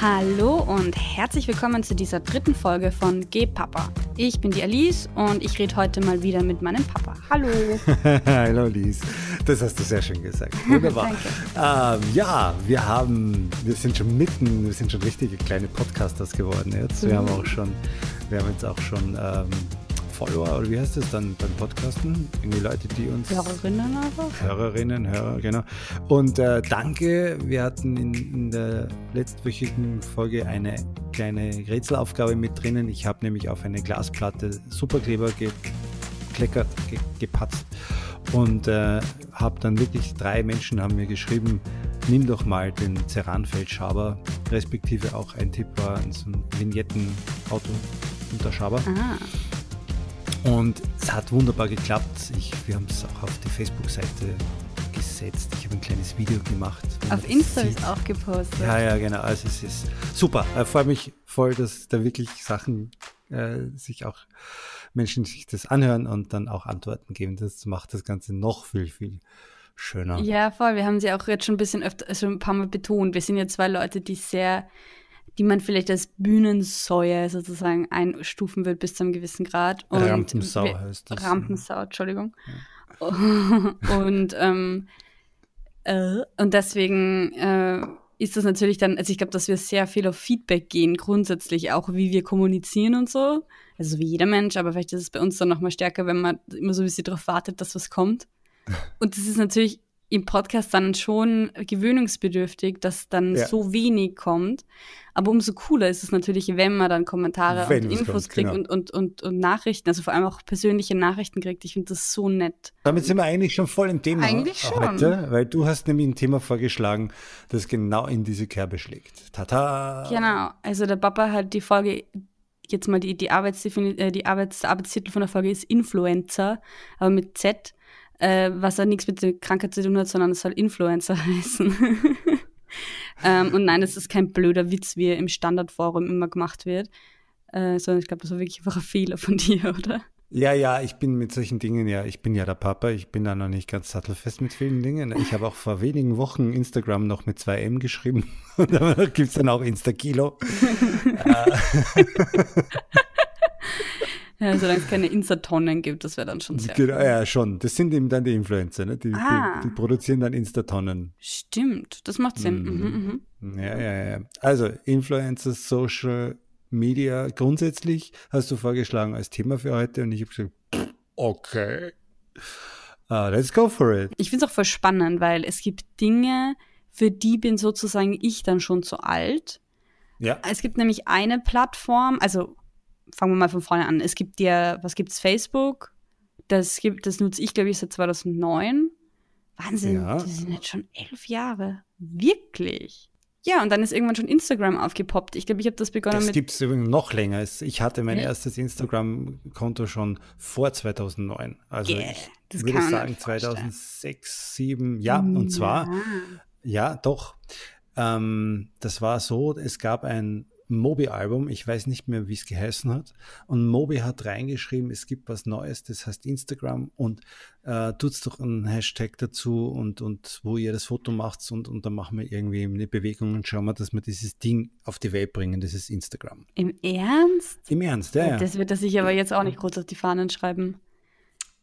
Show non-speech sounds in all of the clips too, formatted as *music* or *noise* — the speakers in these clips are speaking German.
Hallo und herzlich willkommen zu dieser dritten Folge von Geh Papa. Ich bin die Alice und ich rede heute mal wieder mit meinem Papa. Hallo. *laughs* Hallo Alice. Das hast du sehr schön gesagt. *laughs* Wunderbar. ähm, ja, wir haben, wir sind schon mitten, wir sind schon richtige kleine Podcasters geworden jetzt. Wir mhm. haben auch schon, wir haben jetzt auch schon ähm, Follower oder wie heißt das dann beim Podcasten? Irgendwie Leute, die uns. Hörerinnen aber? Hörerinnen, Hörer, genau. Und äh, danke, wir hatten in, in, der letztwöchigen Folge eine kleine Rätselaufgabe mit drinnen. Ich habe nämlich auf eine Glasplatte Superkleber gekleckert, ge gepatzt und äh, habe dann wirklich drei Menschen haben mir geschrieben, nimm doch mal den Ceranfeldschaber, respektive auch ein Tipp war so ein Vignetten-Auto unter Schaber. Ah. Und es hat wunderbar geklappt. Ich, wir haben es auch auf die Facebook-Seite gesetzt. Ich habe ein kleines Video gemacht. Auf Insta ist auch gepostet. Ja, ja, genau. Also es ist super. Ich freue mich voll, dass da wirklich Sachen äh, sich auch Menschen sich das anhören und dann auch Antworten geben. Das macht das Ganze noch viel, viel schöner. Ja, voll. Wir haben sie auch jetzt schon ein bisschen öfter, schon ein paar Mal betont. Wir sind ja zwei Leute, die sehr die man vielleicht als Bühnensäue sozusagen einstufen wird bis zu einem gewissen Grad. Und Rampensau heißt das. Rampensau, Entschuldigung. Ja. *laughs* und, ähm, äh, und deswegen äh, ist das natürlich dann, also ich glaube, dass wir sehr viel auf Feedback gehen, grundsätzlich auch, wie wir kommunizieren und so. Also wie jeder Mensch, aber vielleicht ist es bei uns dann nochmal stärker, wenn man immer so ein bisschen darauf wartet, dass was kommt. *laughs* Und das ist natürlich im Podcast dann schon gewöhnungsbedürftig, dass dann ja. so wenig kommt. Aber umso cooler ist es natürlich, wenn man dann Kommentare wenn und Infos kommt, kriegt genau. und, und, und, und Nachrichten, also vor allem auch persönliche Nachrichten kriegt. Ich finde das so nett. Damit sind wir eigentlich schon voll im Thema eigentlich schon. heute, weil du hast nämlich ein Thema vorgeschlagen, das genau in diese Kerbe schlägt. Tata! Genau, also der Papa hat die Folge jetzt mal die, die, Arbeitsdefini äh, die Arbeits Arbeitstitel von der Folge ist Influencer, aber mit Z äh, was ja nichts mit der Krankheit zu tun hat, sondern es soll Influencer *laughs* heißen. ähm, und nein, es ist kein blöder Witz, wie er im Standardforum immer gemacht wird, äh, sondern ich glaube, das war wirklich einfach ein Fehler von *laughs* dir, oder? Ja, ja, ich bin mit solchen Dingen, ja, ich bin ja der Papa, ich bin da noch nicht ganz sattelfest mit vielen Dingen. Ich habe auch vor wenigen Wochen Instagram noch mit 2M geschrieben *laughs* und da gibt es dann auch Insta-Kilo. *laughs* Ja, solange es keine Insta-Tonnen gibt, das wäre dann schon sehr genau, Ja, schon. Das sind eben dann die Influencer, ne? die, ah. die, die produzieren dann Insta-Tonnen. Stimmt, das macht Sinn. Mhm. Mhm, mhm. Ja, ja, ja. Also Influencer, Social Media grundsätzlich hast du vorgeschlagen als Thema für heute und ich habe gesagt, okay, uh, let's go for it. Ich finde es auch voll spannend, weil es gibt Dinge, für die bin sozusagen ich dann schon zu alt. Ja. Es gibt nämlich eine Plattform, also fangen wir mal von vorne an. Es gibt ja, was gibt's? Facebook. Das gibt, das nutze ich, glaube ich, seit 2009. Wahnsinn, ja. das sind jetzt schon elf Jahre. Wirklich. Ja, und dann ist irgendwann schon Instagram aufgepoppt. Ich glaube, ich habe das begonnen das mit. Das gibt es übrigens noch länger. Ich hatte mein ja. erstes Instagram-Konto schon vor 2009. Also yeah, ich würde sagen 2006, 2007, ja. Und zwar, ja, doch. Ähm, das war so, es gab ein Mobi-Album, ich weiß nicht mehr, wie es geheißen hat. Und Mobi hat reingeschrieben, es gibt was Neues, das heißt Instagram und äh, tut's doch einen Hashtag dazu und, und wo ihr das Foto macht und, und dann machen wir irgendwie eine Bewegung und schauen wir, dass wir dieses Ding auf die Welt bringen, das ist Instagram. Im Ernst? Im Ernst, ja. Das wird er sich aber jetzt auch nicht groß auf die Fahnen schreiben.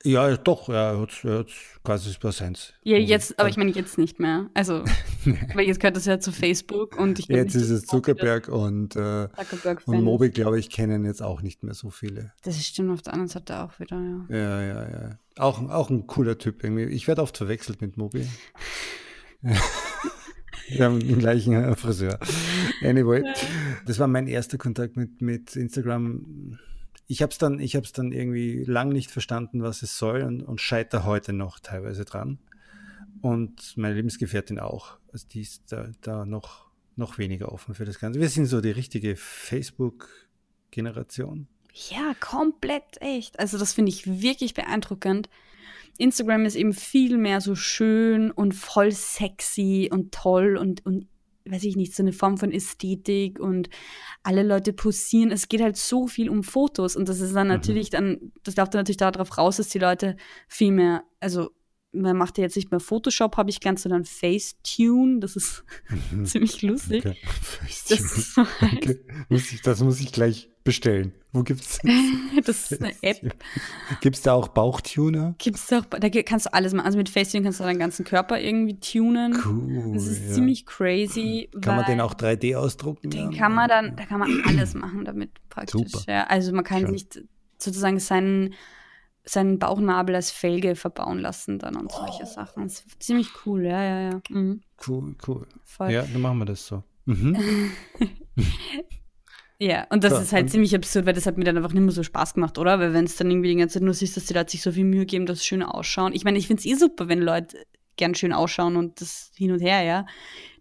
Ja, doch, er hat, er hat quasi Präsenz. Ja, jetzt, aber ich meine jetzt nicht mehr. Also, *laughs* weil jetzt gehört das ja zu Facebook und ich Jetzt ist es Zuckerberg und, äh, und Mobi, glaube ich, kennen jetzt auch nicht mehr so viele. Das stimmt auf der anderen Seite auch wieder, ja. Ja, ja, ja. Auch, auch ein cooler Typ irgendwie. Ich werde oft verwechselt mit Mobi. *laughs* Wir haben den gleichen Friseur. Anyway, das war mein erster Kontakt mit, mit Instagram ich habe es dann, es dann irgendwie lang nicht verstanden, was es soll und, und scheiter heute noch teilweise dran. Und meine Lebensgefährtin auch. Also die ist da, da noch, noch weniger offen für das Ganze. Wir sind so die richtige Facebook-Generation. Ja, komplett echt. Also das finde ich wirklich beeindruckend. Instagram ist eben viel mehr so schön und voll sexy und toll und, und weiß ich nicht, so eine Form von Ästhetik und alle Leute posieren. Es geht halt so viel um Fotos und das ist dann mhm. natürlich dann, das läuft dann natürlich darauf raus, dass die Leute viel mehr, also man macht ja jetzt nicht mehr Photoshop, habe ich ganz so dann Facetune. Das ist mhm. *laughs* ziemlich lustig. Okay. Das, *laughs* so okay. muss ich, das muss ich gleich bestellen. Wo gibt's das? *laughs* das ist eine App. Gibt es da auch Bauchtuner? Gibt's da auch, da kannst du alles machen. Also mit Facetune kannst du deinen ganzen Körper irgendwie tunen. Cool. Das ist ja. ziemlich crazy. Kann man den auch 3D ausdrucken? Den ja? kann man dann, da kann man alles machen damit praktisch. Super. Ja, also man kann Schön. sich sozusagen seinen seinen Bauchnabel als Felge verbauen lassen dann und solche oh. Sachen. Das ist ziemlich cool, ja, ja, ja. Mhm. Cool, cool. Voll. Ja, dann machen wir das so. Mhm. *laughs* ja, und das so, ist halt ziemlich absurd, weil das hat mir dann einfach nicht mehr so Spaß gemacht, oder? Weil wenn es dann irgendwie die ganze Zeit nur siehst, dass die Leute sich so viel Mühe geben, dass es schön ausschauen. Ich meine, ich finde es eh super, wenn Leute gern schön ausschauen und das hin und her, ja.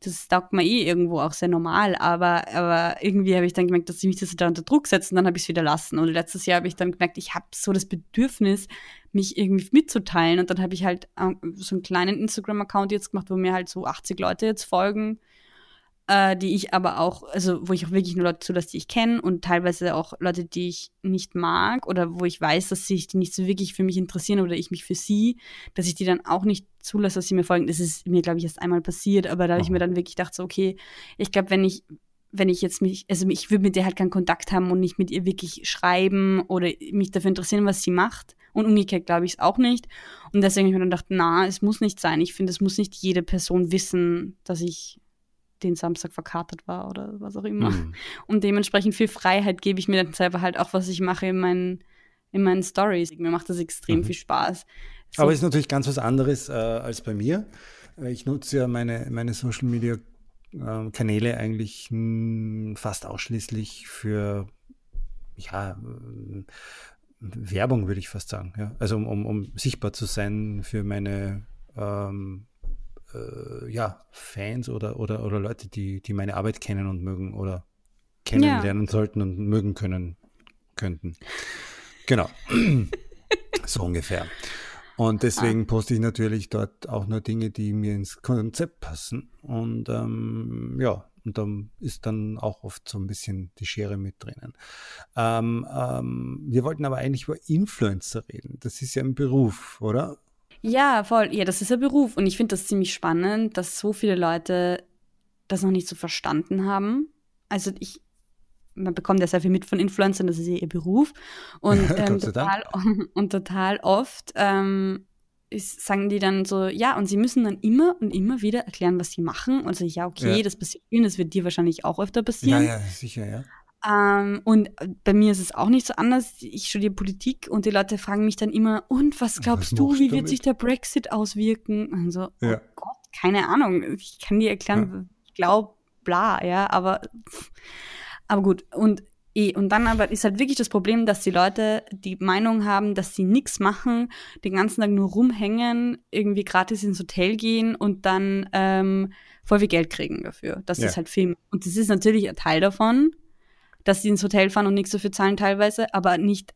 Das taugt mir eh irgendwo auch sehr normal, aber, aber irgendwie habe ich dann gemerkt, dass ich mich das da unter Druck setze und dann habe ich es wieder lassen. Und letztes Jahr habe ich dann gemerkt, ich habe so das Bedürfnis, mich irgendwie mitzuteilen und dann habe ich halt äh, so einen kleinen Instagram-Account jetzt gemacht, wo mir halt so 80 Leute jetzt folgen äh, die ich aber auch, also wo ich auch wirklich nur Leute zulasse, die ich kenne und teilweise auch Leute, die ich nicht mag oder wo ich weiß, dass sich die nicht so wirklich für mich interessieren oder ich mich für sie, dass ich die dann auch nicht zulasse, dass sie mir folgen. Das ist mir, glaube ich, erst einmal passiert, aber da habe ich mir dann wirklich gedacht, so, okay, ich glaube, wenn ich wenn ich jetzt mich, also ich würde mit der halt keinen Kontakt haben und nicht mit ihr wirklich schreiben oder mich dafür interessieren, was sie macht. Und umgekehrt glaube ich es auch nicht. Und deswegen habe ich mir dann gedacht, na, es muss nicht sein. Ich finde, es muss nicht jede Person wissen, dass ich den Samstag verkartet war oder was auch immer. Mhm. Und dementsprechend viel Freiheit gebe ich mir dann selber halt auch, was ich mache in meinen, in meinen Stories. Mir macht das extrem mhm. viel Spaß. So. Aber es ist natürlich ganz was anderes äh, als bei mir. Äh, ich nutze ja meine, meine Social Media äh, Kanäle eigentlich mh, hm, fast ausschließlich für ja, äh, Werbung, würde ich fast sagen. Ja? Also um, um, um sichtbar zu sein für meine ähm, äh, ja, Fans oder, oder, oder Leute, die, die meine Arbeit kennen und mögen oder kennenlernen ja. sollten und mögen können könnten. Genau. *clears throat* so ungefähr. Und deswegen ah. poste ich natürlich dort auch nur Dinge, die mir ins Konzept passen. Und ähm, ja, und dann ist dann auch oft so ein bisschen die Schere mit drinnen. Ähm, ähm, wir wollten aber eigentlich über Influencer reden. Das ist ja ein Beruf, oder? Ja, voll. Ja, das ist ein Beruf. Und ich finde das ziemlich spannend, dass so viele Leute das noch nicht so verstanden haben. Also ich, man bekommt ja sehr viel mit von Influencern, das ist ja ihr Beruf. Und, *laughs* ähm, total, und total oft ähm, ist, sagen die dann so, ja, und sie müssen dann immer und immer wieder erklären, was sie machen. Und so, ja, okay, ja. das passiert vielen, das wird dir wahrscheinlich auch öfter passieren. Ja, ja, sicher, ja. Ähm, und bei mir ist es auch nicht so anders. Ich studiere Politik und die Leute fragen mich dann immer, und was glaubst was du, wie wird sich der Brexit auswirken? Und so, ja. oh Gott, keine Ahnung. Ich kann dir erklären, ja. ich glaube, bla, ja, aber, aber gut. Und eh, und dann aber ist halt wirklich das Problem, dass die Leute die Meinung haben, dass sie nichts machen, den ganzen Tag nur rumhängen, irgendwie gratis ins Hotel gehen und dann ähm, voll viel Geld kriegen dafür. Das ja. ist halt Film. Und das ist natürlich ein Teil davon, dass sie ins Hotel fahren und nichts dafür zahlen teilweise, aber nicht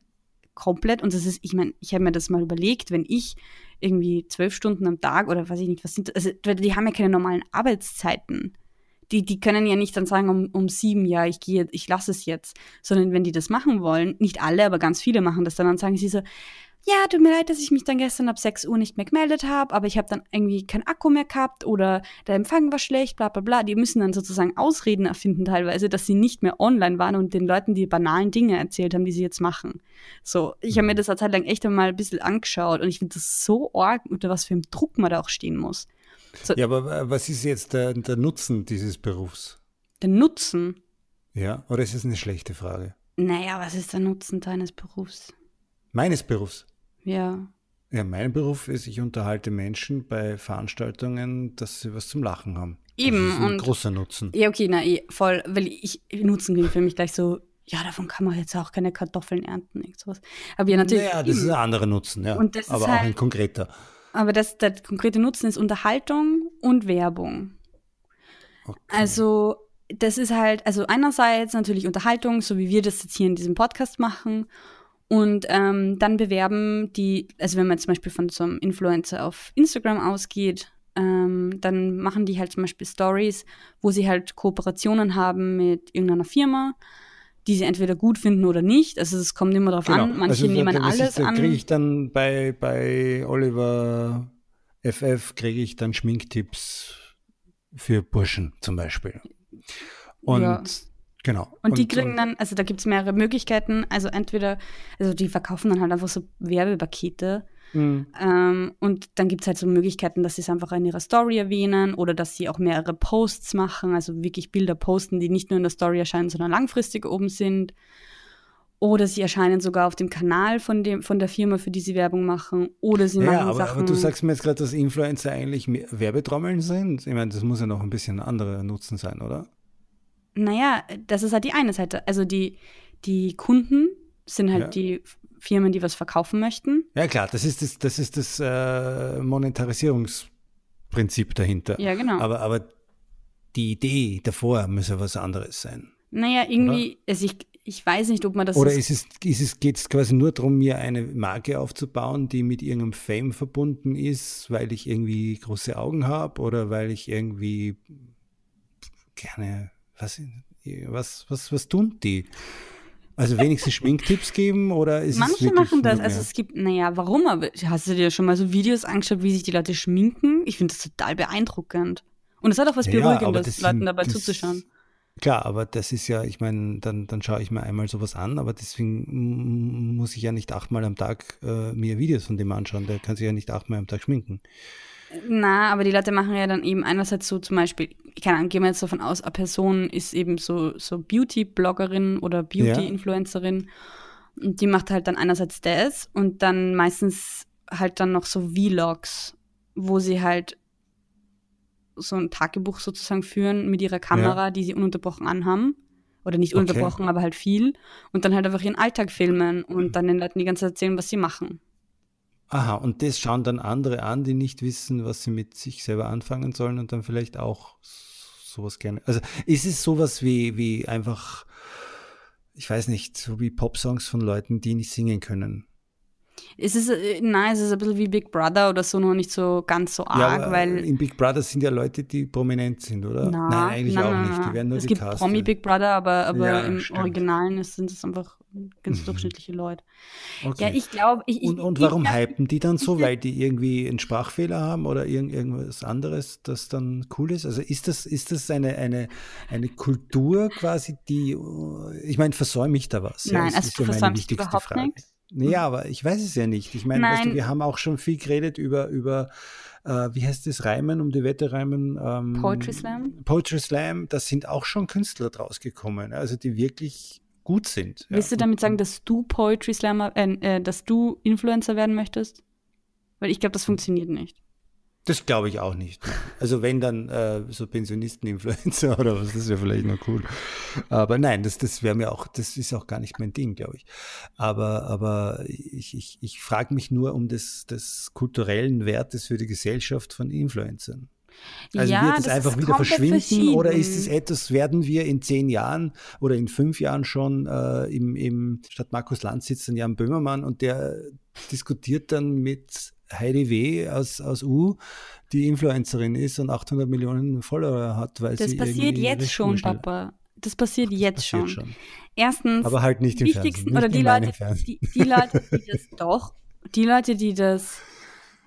komplett. Und das ist, ich meine, ich habe mir das mal überlegt, wenn ich irgendwie zwölf Stunden am Tag oder weiß ich nicht, was sind, also die haben ja keine normalen Arbeitszeiten. Die, die können ja nicht dann sagen um, um sieben, ja, ich gehe, ich lasse es jetzt, sondern wenn die das machen wollen, nicht alle, aber ganz viele machen das dann, dann sagen sie so, ja, tut mir leid, dass ich mich dann gestern ab 6 Uhr nicht mehr gemeldet habe, aber ich habe dann irgendwie keinen Akku mehr gehabt oder der Empfang war schlecht, bla bla bla. Die müssen dann sozusagen Ausreden erfinden teilweise, dass sie nicht mehr online waren und den Leuten die banalen Dinge erzählt haben, die sie jetzt machen. So, ich habe mir mhm. das eine Zeit lang echt einmal ein bisschen angeschaut und ich finde das so arg, unter was für einem Druck man da auch stehen muss. So, ja, aber was ist jetzt der, der Nutzen dieses Berufs? Der Nutzen? Ja, oder ist es eine schlechte Frage? Naja, was ist der Nutzen deines Berufs? Meines Berufs? Ja. Ja, mein Beruf ist, ich unterhalte Menschen bei Veranstaltungen, dass sie was zum Lachen haben. Eben. Das ist ein und, großer Nutzen. Ja, okay, na, eh, voll, weil ich, Nutzen klingt für mich gleich so, ja, davon kann man jetzt auch keine Kartoffeln ernten, sowas. Aber ja, natürlich. Ja, das ist ein anderer Nutzen, ja. aber auch halt, ein konkreter. Aber das, der konkrete Nutzen ist Unterhaltung und Werbung. Okay. Also, das ist halt, also einerseits natürlich Unterhaltung, so wie wir das jetzt hier in diesem Podcast machen. Und ähm, dann bewerben die, also wenn man zum Beispiel von so einem Influencer auf Instagram ausgeht, ähm, dann machen die halt zum Beispiel Stories, wo sie halt Kooperationen haben mit irgendeiner Firma, die sie entweder gut finden oder nicht. Also es kommt immer darauf genau. an. Manche also, nehmen alles ist, an. kriege ich dann bei, bei Oliver FF kriege ich dann Schminktipps für Burschen zum Beispiel. Und ja. genau. Und, und die kriegen dann, also da gibt es mehrere Möglichkeiten. Also entweder, also die verkaufen dann halt einfach so Werbepakete. Mhm. Ähm, und dann gibt es halt so Möglichkeiten, dass sie es einfach in ihrer Story erwähnen oder dass sie auch mehrere Posts machen, also wirklich Bilder posten, die nicht nur in der Story erscheinen, sondern langfristig oben sind. Oder sie erscheinen sogar auf dem Kanal von, dem, von der Firma, für die sie Werbung machen. Oder sie ja, machen aber, Sachen. Aber du sagst mir jetzt gerade, dass Influencer eigentlich Werbetrommeln sind. Ich meine, das muss ja noch ein bisschen anderer Nutzen sein, oder? Naja, das ist halt die eine Seite. Also die, die Kunden sind halt ja. die Firmen, die was verkaufen möchten. Ja, klar, das ist das, das, ist das äh, Monetarisierungsprinzip dahinter. Ja, genau. Aber, aber die Idee davor müsse was anderes sein. Naja, irgendwie, also ich, ich weiß nicht, ob man das. Oder ist es, ist es, geht es quasi nur darum, mir eine Marke aufzubauen, die mit irgendeinem Fame verbunden ist, weil ich irgendwie große Augen habe oder weil ich irgendwie gerne, was, was, was, was tun die? Also wenigstens Schminktipps geben oder ist Manche es machen das. Also es gibt, naja, warum? Aber hast du dir schon mal so Videos angeschaut, wie sich die Leute schminken? Ich finde das total beeindruckend. Und es hat auch was Beruhigendes, ja, Leuten dabei das, zuzuschauen. Klar, aber das ist ja, ich meine, dann, dann schaue ich mir einmal sowas an, aber deswegen muss ich ja nicht achtmal am Tag äh, mir Videos von dem anschauen. Der kann sich ja nicht achtmal am Tag schminken. Na, aber die Leute machen ja dann eben einerseits so zum Beispiel, keine Ahnung, gehen wir jetzt davon aus, eine Person ist eben so, so Beauty-Bloggerin oder Beauty-Influencerin. Ja. Und die macht halt dann einerseits das und dann meistens halt dann noch so Vlogs, wo sie halt so ein Tagebuch sozusagen führen mit ihrer Kamera, ja. die sie ununterbrochen anhaben. Oder nicht okay. ununterbrochen, aber halt viel. Und dann halt einfach ihren Alltag filmen und dann den Leuten die ganze Zeit erzählen, was sie machen. Aha, und das schauen dann andere an, die nicht wissen, was sie mit sich selber anfangen sollen und dann vielleicht auch sowas gerne. Also ist es sowas wie, wie einfach, ich weiß nicht, so wie Popsongs von Leuten, die nicht singen können? Es ist, äh, nein, es ist ein bisschen wie Big Brother oder so, nur nicht so ganz so arg, ja, weil. In Big Brother sind ja Leute, die prominent sind, oder? Na, nein, eigentlich nein, auch nein, nicht. Die werden nur es gibt gecastet. Promi Big Brother, aber, aber ja, im stimmt. Originalen sind es einfach ganz mhm. durchschnittliche Leute. Okay. Ja, ich glaube. Und, und warum ich, hypen die dann so? Weil die irgendwie einen Sprachfehler haben oder irgend, irgendwas anderes, das dann cool ist? Also ist das, ist das eine, eine, eine Kultur quasi, die, ich meine, versäume ich da was? Nein, ja, also du versäumst überhaupt Frage. nichts. Naja, aber ich weiß es ja nicht. Ich meine, weißt du, wir haben auch schon viel geredet über, über äh, wie heißt das, Reimen, um die Wette reimen? Ähm, Poetry Slam. Poetry Slam, da sind auch schon Künstler draus gekommen, also die wirklich gut sind. Willst ja. du damit sagen, dass du Poetry Slammer, äh, äh, dass du Influencer werden möchtest? Weil ich glaube, das funktioniert nicht. Das glaube ich auch nicht. Also wenn dann äh, so Pensionisten-Influencer *laughs* oder was, das wäre vielleicht noch cool. Aber nein, das, das wäre mir auch, das ist auch gar nicht mein Ding, glaube ich. Aber, aber ich, ich, ich frage mich nur um des, des kulturellen Wertes für die Gesellschaft von Influencern. Also ja, wird es einfach wieder verschwinden oder ist es etwas, werden wir in zehn Jahren oder in fünf Jahren schon äh, im, im statt Markus Land sitzt dann Jan Böhmermann und der diskutiert dann mit Heidi W. aus, aus U, die Influencerin ist und 800 Millionen Follower hat, weil das sie Das passiert jetzt schon, Papa. Das passiert das jetzt passiert schon. schon. Erstens, aber halt nicht im wichtigsten Fernsehen, oder die Leute, die, die Leute, die das *laughs* doch, die Leute, die das,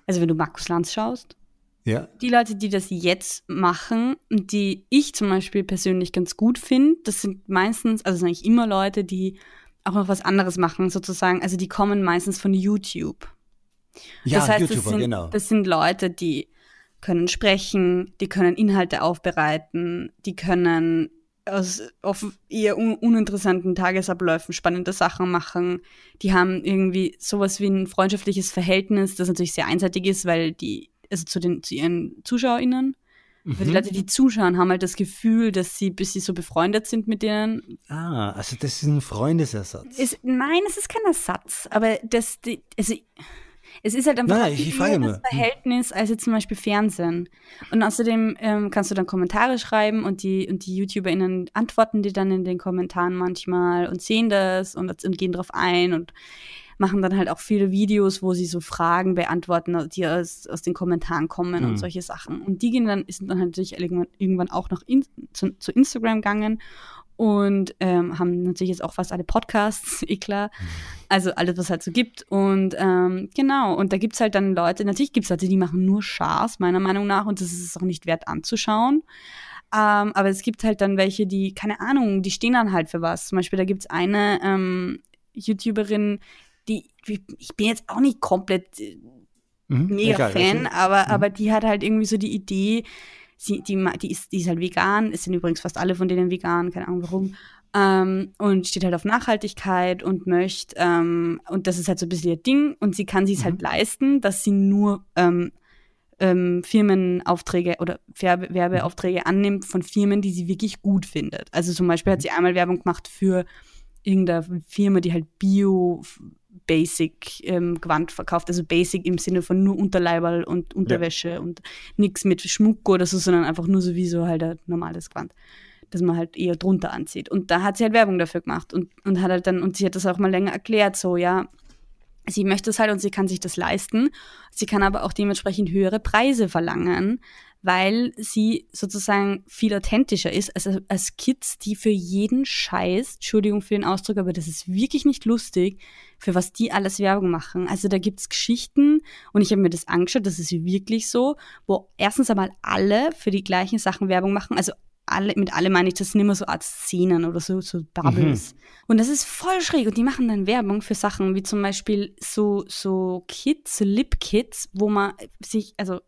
also wenn du Markus Lanz schaust, ja. die Leute, die das jetzt machen, die ich zum Beispiel persönlich ganz gut finde, das sind meistens, also sind eigentlich immer Leute, die auch noch was anderes machen, sozusagen. Also die kommen meistens von YouTube. Ja, das heißt, YouTuber, das sind, genau. Das sind Leute, die können sprechen, die können Inhalte aufbereiten, die können aus auf eher un uninteressanten Tagesabläufen spannende Sachen machen. Die haben irgendwie sowas wie ein freundschaftliches Verhältnis, das natürlich sehr einseitig ist, weil die, also zu den, zu ihren ZuschauerInnen, mhm. weil die Leute, die zuschauen, haben halt das Gefühl, dass sie, bis sie so befreundet sind mit denen. Ah, also das ist ein Freundesersatz. Ist, nein, es ist kein Ersatz, aber das, die, also es ist halt einfach Nein, ein anderes Verhältnis als jetzt zum Beispiel Fernsehen. Und außerdem ähm, kannst du dann Kommentare schreiben und die, und die YouTuberInnen antworten dir dann in den Kommentaren manchmal und sehen das und, und gehen drauf ein und machen dann halt auch viele Videos, wo sie so Fragen beantworten, die aus, aus den Kommentaren kommen mhm. und solche Sachen. Und die gehen dann, sind dann halt natürlich irgendwann, irgendwann auch noch in, zu, zu Instagram gegangen und ähm, haben natürlich jetzt auch fast alle Podcasts, *laughs* eh klar. Also alles, was es halt so gibt. Und ähm, genau, und da gibt es halt dann Leute, natürlich gibt es Leute, die machen nur Schaß, meiner Meinung nach, und das ist es auch nicht wert anzuschauen. Ähm, aber es gibt halt dann welche, die, keine Ahnung, die stehen dann halt für was. Zum Beispiel, da gibt es eine ähm, YouTuberin, die, ich bin jetzt auch nicht komplett äh, mhm, mega egal, Fan, aber, mhm. aber die hat halt irgendwie so die Idee, sie, die, die, ist, die ist halt vegan, es sind übrigens fast alle von denen vegan, keine Ahnung warum. Ähm, und steht halt auf Nachhaltigkeit und möchte, ähm, und das ist halt so ein bisschen ihr Ding, und sie kann sich halt mhm. halt leisten, dass sie nur ähm, ähm, Firmenaufträge oder Werbe Werbeaufträge annimmt von Firmen, die sie wirklich gut findet. Also zum Beispiel hat mhm. sie einmal Werbung gemacht für irgendeine Firma, die halt Bio Basic ähm, Gewand verkauft, also Basic im Sinne von nur Unterleiberl und Unterwäsche ja. und nichts mit Schmuck oder so, sondern einfach nur sowieso halt ein normales Gewand, das man halt eher drunter anzieht. Und da hat sie halt Werbung dafür gemacht und, und hat halt dann, und sie hat das auch mal länger erklärt, so, ja, sie möchte es halt und sie kann sich das leisten. Sie kann aber auch dementsprechend höhere Preise verlangen, weil sie sozusagen viel authentischer ist als, als Kids, die für jeden Scheiß, Entschuldigung für den Ausdruck, aber das ist wirklich nicht lustig, für was die alles Werbung machen. Also da gibt's Geschichten und ich habe mir das angeschaut, das ist wirklich so, wo erstens einmal alle für die gleichen Sachen Werbung machen, also alle, mit alle meine ich, das sind immer so Art Szenen oder so, so Bubbles. Mhm. Und das ist voll schräg. Und die machen dann Werbung für Sachen wie zum Beispiel so, so Kits, Lip Kits, wo man sich, also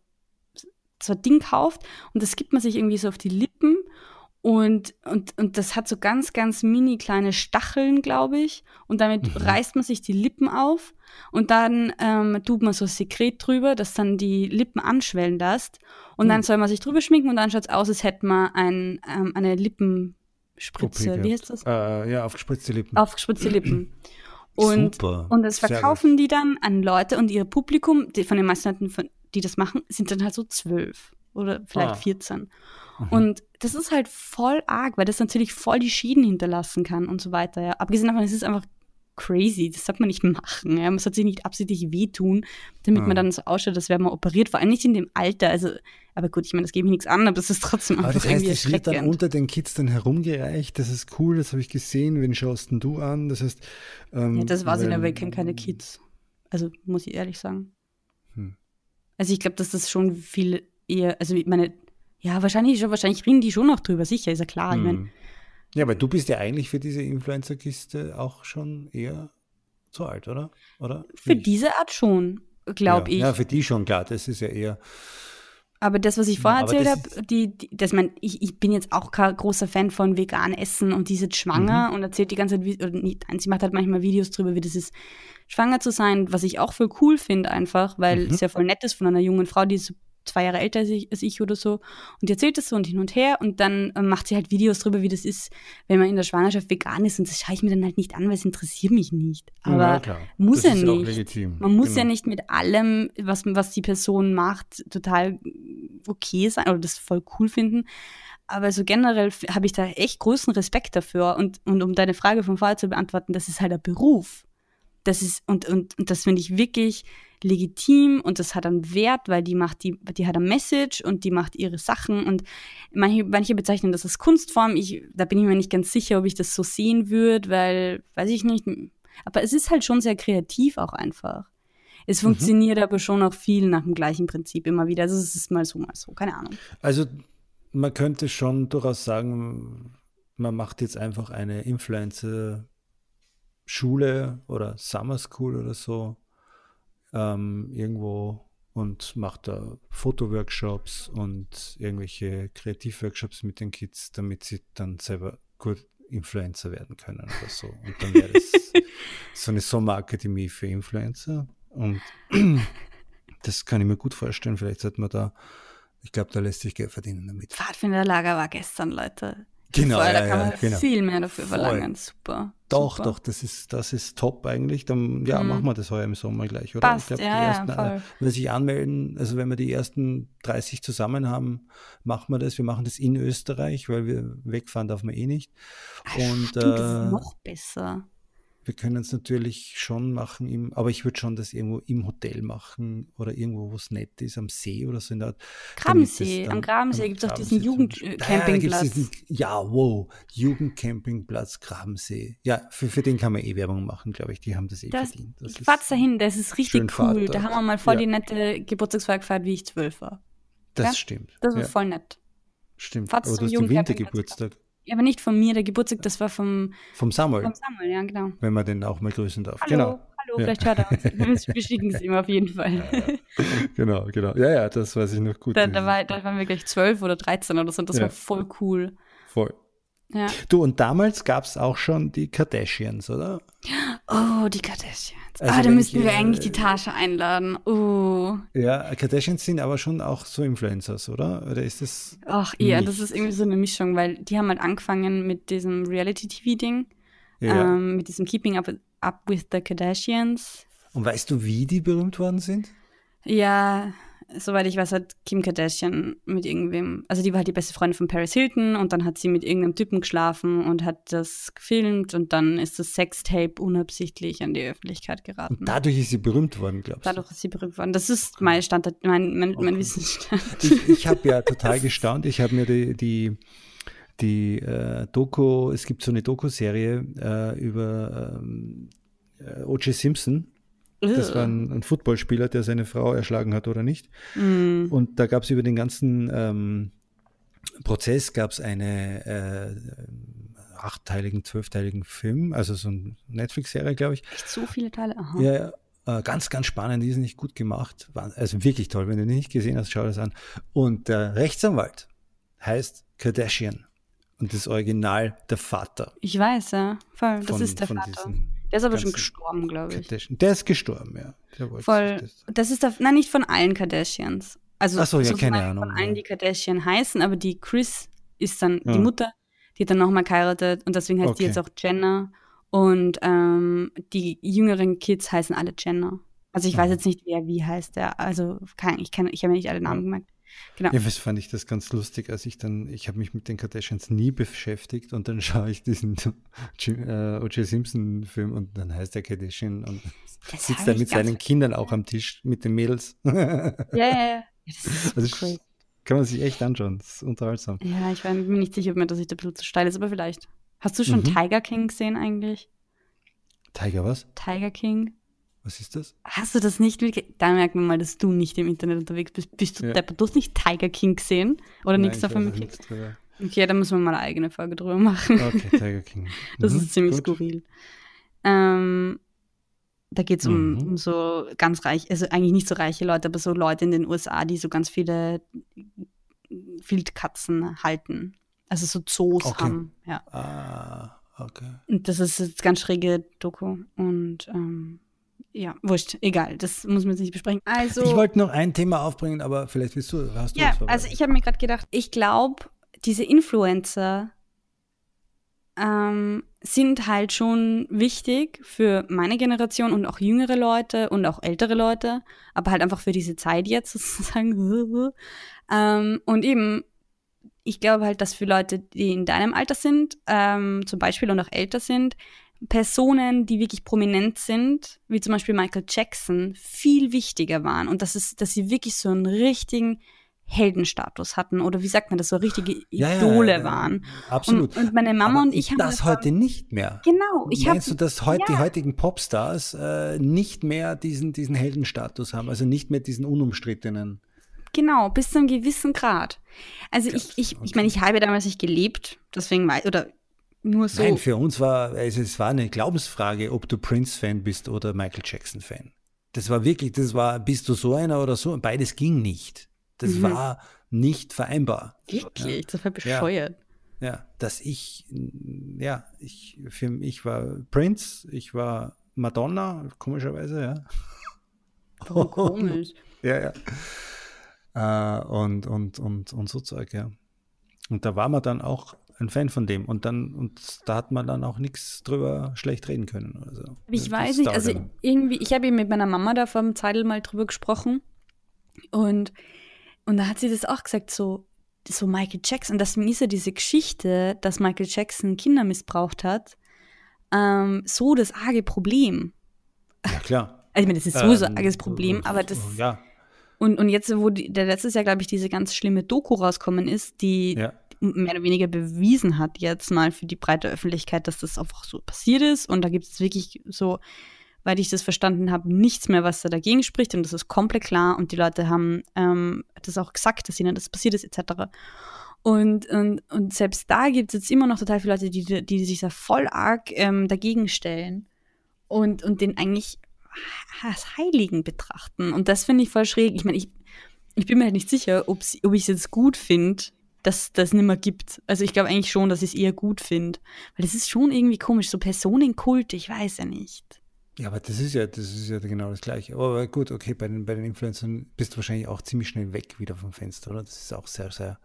so ein Ding kauft und das gibt man sich irgendwie so auf die Lippen und, und, und das hat so ganz, ganz mini kleine Stacheln, glaube ich. Und damit mhm. reißt man sich die Lippen auf und dann ähm, tut man so Sekret drüber, das dann die Lippen anschwellen lässt. Und mhm. dann soll man sich drüber schminken und dann schaut es aus, als hätte man ein, ähm, eine Lippenspritze. Wie heißt das? Äh, ja, aufgespritzte Lippen. Aufgespritzte Lippen. Und, Super. und das verkaufen die dann an Leute und ihr Publikum, die, von den meisten Leuten, die das machen, sind dann halt so zwölf oder vielleicht ah. 14. Mhm. Und das ist halt voll arg, weil das natürlich voll die Schieden hinterlassen kann und so weiter. Ja. Abgesehen davon, es ist einfach crazy. Das sollte man nicht machen. Ja. Man sollte sich nicht absichtlich wehtun, damit ja. man dann so ausschaut, als wäre man operiert. Vor allem nicht in dem Alter. Also, aber gut, ich meine, das geht mir nichts an, aber das ist trotzdem aber einfach das heißt, es wird dann unter den Kids dann herumgereicht. Das ist cool, das habe ich gesehen. Wen schaust denn du an? Das heißt. Ähm, ja, das war sie, aber ich kenne keine Kids. Also, muss ich ehrlich sagen. Hm. Also, ich glaube, dass das schon viel eher, also meine ja, wahrscheinlich schon, wahrscheinlich reden die schon noch drüber, sicher, ist ja klar. Hm. Ich mein, ja, aber du bist ja eigentlich für diese Influencer-Kiste auch schon eher zu alt, oder? oder? Für Nicht? diese Art schon, glaube ja, ich. Ja, für die schon, klar, das ist ja eher. Aber das, was ich vorher erzählt habe, die, die, dass man, ich, ich bin jetzt auch kein großer Fan von vegan Essen und die ist jetzt schwanger mhm. und erzählt die ganze Zeit, oder nicht, sie macht halt manchmal Videos drüber, wie das ist, schwanger zu sein, was ich auch voll cool finde einfach, weil mhm. es ja voll nett ist von einer jungen Frau, die ist zwei Jahre älter als ich, als ich oder so. Und die erzählt das so und hin und her und dann äh, macht sie halt Videos darüber, wie das ist, wenn man in der Schwangerschaft vegan ist. Und das schaue ich mir dann halt nicht an, weil es interessiert mich nicht. Aber ja, muss das ja nicht. Man muss genau. ja nicht mit allem, was, was die Person macht, total okay sein oder das voll cool finden. Aber so generell habe ich da echt großen Respekt dafür. Und, und um deine Frage von vorher zu beantworten, das ist halt ein Beruf. Das ist, und, und, und das finde ich wirklich legitim und das hat einen Wert, weil die macht die, die hat eine Message und die macht ihre Sachen und manche, manche bezeichnen das als Kunstform. Ich, da bin ich mir nicht ganz sicher, ob ich das so sehen würde, weil, weiß ich nicht. Aber es ist halt schon sehr kreativ auch einfach. Es mhm. funktioniert mhm. aber schon auch viel nach dem gleichen Prinzip immer wieder. Also es ist mal so, mal so, keine Ahnung. Also man könnte schon durchaus sagen, man macht jetzt einfach eine Influencer-Schule oder Summer School oder so ähm, irgendwo und macht da Fotoworkshops und irgendwelche Kreativworkshops mit den Kids, damit sie dann selber gut Influencer werden können oder so. Und dann wäre das *laughs* so eine Sommerakademie für Influencer. Und *clears throat* das kann ich mir gut vorstellen. Vielleicht sollte man da, ich glaube, da lässt sich Geld verdienen damit. Pfadfinderlager war gestern, Leute. Genau, Voll, ja, da kann man genau. viel mehr dafür verlangen. Super. Doch, super. doch, das ist, das ist top eigentlich. Dann ja, mhm. machen wir das heuer im Sommer gleich, oder? Passt, ich glaub, ja, ersten, ja, voll. Wenn sich anmelden, also wenn wir die ersten 30 zusammen haben, machen wir das. Wir machen das in Österreich, weil wir wegfahren darf man eh nicht. Ach, Und, stimmt, äh, das ist noch besser. Wir können es natürlich schon machen, im, aber ich würde schon das irgendwo im Hotel machen oder irgendwo, wo es nett ist, am See oder so in der Art. Grabensee, am Grabensee gibt es auch diesen Jugendcampingplatz. Ja, ja, wow, Jugendcampingplatz Grabensee. Ja, für, für den kann man eh Werbung machen, glaube ich. Die haben das eh das, verdient. Das fahrt's dahin, das ist richtig cool. Da haben wir mal voll ja. die nette Geburtstagsfeier gefeiert, wie ich zwölf war. Das ja? stimmt. Das war ja. voll nett. Stimmt, Fahrt's aber du hast den Wintergeburtstag. Ja, aber nicht von mir, der Geburtstag, das war vom, vom Samuel. Vom Samuel, ja, genau. Wenn man den auch mal grüßen darf. Hallo, genau. hallo, ja. vielleicht hört er uns. *laughs* Wir bestätigen es ihm auf jeden Fall. genau, genau. Ja, ja, das weiß ich noch gut. Da, da, war, da waren wir gleich zwölf oder dreizehn oder so und das ja. war voll cool. Voll. Ja. Du, und damals gab es auch schon die Kardashians, oder? Oh, die Kardashians. Also ah, da müssten wir eigentlich die Tasche einladen. Oh. Ja, Kardashians sind aber schon auch so Influencers, oder? Oder ist das. Ach, ja, das ist irgendwie so eine Mischung, weil die haben halt angefangen mit diesem Reality-TV-Ding, ja. ähm, mit diesem Keeping up, up with the Kardashians. Und weißt du, wie die berühmt worden sind? Ja, soweit ich weiß, hat Kim Kardashian mit irgendwem, also die war halt die beste Freundin von Paris Hilton und dann hat sie mit irgendeinem Typen geschlafen und hat das gefilmt und dann ist das Sextape unabsichtlich an die Öffentlichkeit geraten. Und dadurch ist sie berühmt worden, glaubst du? Dadurch ist sie berühmt worden. Das ist mein Stand, mein, mein, mein Wissensstand. Ich, ich habe ja *laughs* total gestaunt. Ich habe mir die, die die äh, Doku, es gibt so eine Doku-Serie äh, über ähm, äh, O.J. Simpson das war ein, ein, Footballspieler, der seine Frau erschlagen hat oder nicht. Mm. Und da gab es über den ganzen ähm, Prozess gab es eine äh, achtteiligen, zwölfteiligen Film, also so eine Netflix-Serie, glaube ich. Echt so viele Teile? Aha. Ja, äh, ganz, ganz spannend, die ist nicht gut gemacht. Also wirklich toll, wenn du die nicht gesehen hast, schau das an. Und der Rechtsanwalt heißt Kardashian. Und das Original der Vater. Ich weiß, ja. Voll, das von, ist der Vater. Der ist aber schon gestorben, glaube ich. Kardashian. Der ist gestorben, ja. Voll. Das, das ist der, nein, nicht von allen Kardashians. Also Ach so, ja, keine Ahnung. Von allen, die Kardashian heißen, aber die Chris ist dann ja. die Mutter, die hat dann nochmal geheiratet und deswegen heißt okay. die jetzt auch Jenna. Und ähm, die jüngeren Kids heißen alle Jenna. Also ich weiß jetzt nicht, wer wie heißt der. Also ich, kann, ich habe mir nicht alle Namen gemerkt. Genau. Ja, was fand ich das ganz lustig, als ich dann, ich habe mich mit den Kardashians nie beschäftigt und dann *laughs* schaue ich diesen äh, O.J. Simpson-Film und dann heißt der Kardashian und das sitzt er mit seinen Kindern auch am Tisch mit den Mädels. *laughs* Ja, ja, ja. also kann man sich echt anschauen, das ist unterhaltsam. Ja, ich bin mir nicht sicher, ob mir das nicht ein bisschen zu steil ist, aber vielleicht. Hast du schon mhm. Tiger King gesehen eigentlich? Tiger was? Tiger King. Was ist das? Hast du das nicht wirklich? Da merkt man mal, dass du nicht im Internet unterwegs bist. Bist du ja. deppert? Du hast nicht Tiger King gesehen? Oder nichts davon mitgekriegt? Okay, da müssen wir mal eine eigene Folge drüber machen. Okay, Tiger King. *laughs* das mhm, ist ziemlich gut. skurril. Ähm, da geht es um, mhm. um, so ganz reich, also eigentlich nicht so reiche Leute, aber so Leute in den USA, die so ganz viele Wildkatzen halten. Also so Zoos okay. haben. Ja. Ah, okay. Und das ist jetzt ganz schräge Doku. Und ähm, ja, wurscht, egal, das muss man jetzt nicht besprechen. Also, ich wollte noch ein Thema aufbringen, aber vielleicht willst du, hast du Ja, also ich habe mir gerade gedacht, ich glaube, diese Influencer ähm, sind halt schon wichtig für meine Generation und auch jüngere Leute und auch ältere Leute, aber halt einfach für diese Zeit jetzt *laughs* sozusagen. ähm, und eben, ich glaube halt, dass für Leute, die in deinem Alter sind, ähm, zum Beispiel und auch älter sind, Personen, die wirklich prominent sind, wie zum Beispiel Michael Jackson, viel wichtiger waren und dass, es, dass sie wirklich so einen richtigen Heldenstatus hatten oder wie sagt man das, so richtige Idole ja, ja, ja, waren. Absolut. Und, und meine Mama Aber und ich haben das, das heute nicht mehr. Genau. Ich Meinst hab, du, dass heute die heutigen Popstars äh, nicht mehr diesen, diesen Heldenstatus haben, also nicht mehr diesen unumstrittenen? Genau, bis zu einem gewissen Grad. Also ich, ich, okay. ich meine, ich habe damals nicht gelebt, deswegen oder nur so. Nein, für uns war also es war eine Glaubensfrage, ob du Prince-Fan bist oder Michael Jackson-Fan. Das war wirklich, das war, bist du so einer oder so? Beides ging nicht. Das mhm. war nicht vereinbar. Wirklich? Ja. Das war bescheuert. Ja. ja, dass ich, ja, ich, für mich war Prince, ich war Madonna, komischerweise, ja. Warum *laughs* komisch? ja, ja. Äh, und, und, und, und so Zeug, ja. Und da war man dann auch ein Fan von dem. Und dann, und da hat man dann auch nichts drüber schlecht reden können. Also, ich weiß nicht, also irgendwie, ich habe eben mit meiner Mama da vor dem Zeitl mal drüber gesprochen. Und, und da hat sie das auch gesagt, so, so Michael Jackson, deswegen ist ja diese Geschichte, dass Michael Jackson Kinder missbraucht hat, ähm, so das arge Problem. Ja, klar. Also *laughs* ich meine, das ist sowieso ähm, ein arges Problem, aber das. Ja. Und, und jetzt, wo die, der letztes Jahr, glaube ich, diese ganz schlimme Doku rauskommen ist, die Ja. Mehr oder weniger bewiesen hat, jetzt mal für die breite Öffentlichkeit, dass das einfach so passiert ist. Und da gibt es wirklich so, weil ich das verstanden habe, nichts mehr, was da dagegen spricht. Und das ist komplett klar. Und die Leute haben ähm, das auch gesagt, dass ihnen das passiert ist, etc. Und, und, und selbst da gibt es jetzt immer noch total viele Leute, die, die sich da voll arg ähm, dagegen stellen und, und den eigentlich als Heiligen betrachten. Und das finde ich voll schräg. Ich meine, ich, ich bin mir halt nicht sicher, ob ich es jetzt gut finde, dass das nimmer gibt. Also ich glaube eigentlich schon, dass ich es eher gut finde. Weil das ist schon irgendwie komisch, so Personenkult, ich weiß ja nicht. Ja, aber das ist ja, das ist ja genau das Gleiche. Aber gut, okay, bei den, bei den Influencern bist du wahrscheinlich auch ziemlich schnell weg wieder vom Fenster, oder? Das ist auch sehr, sehr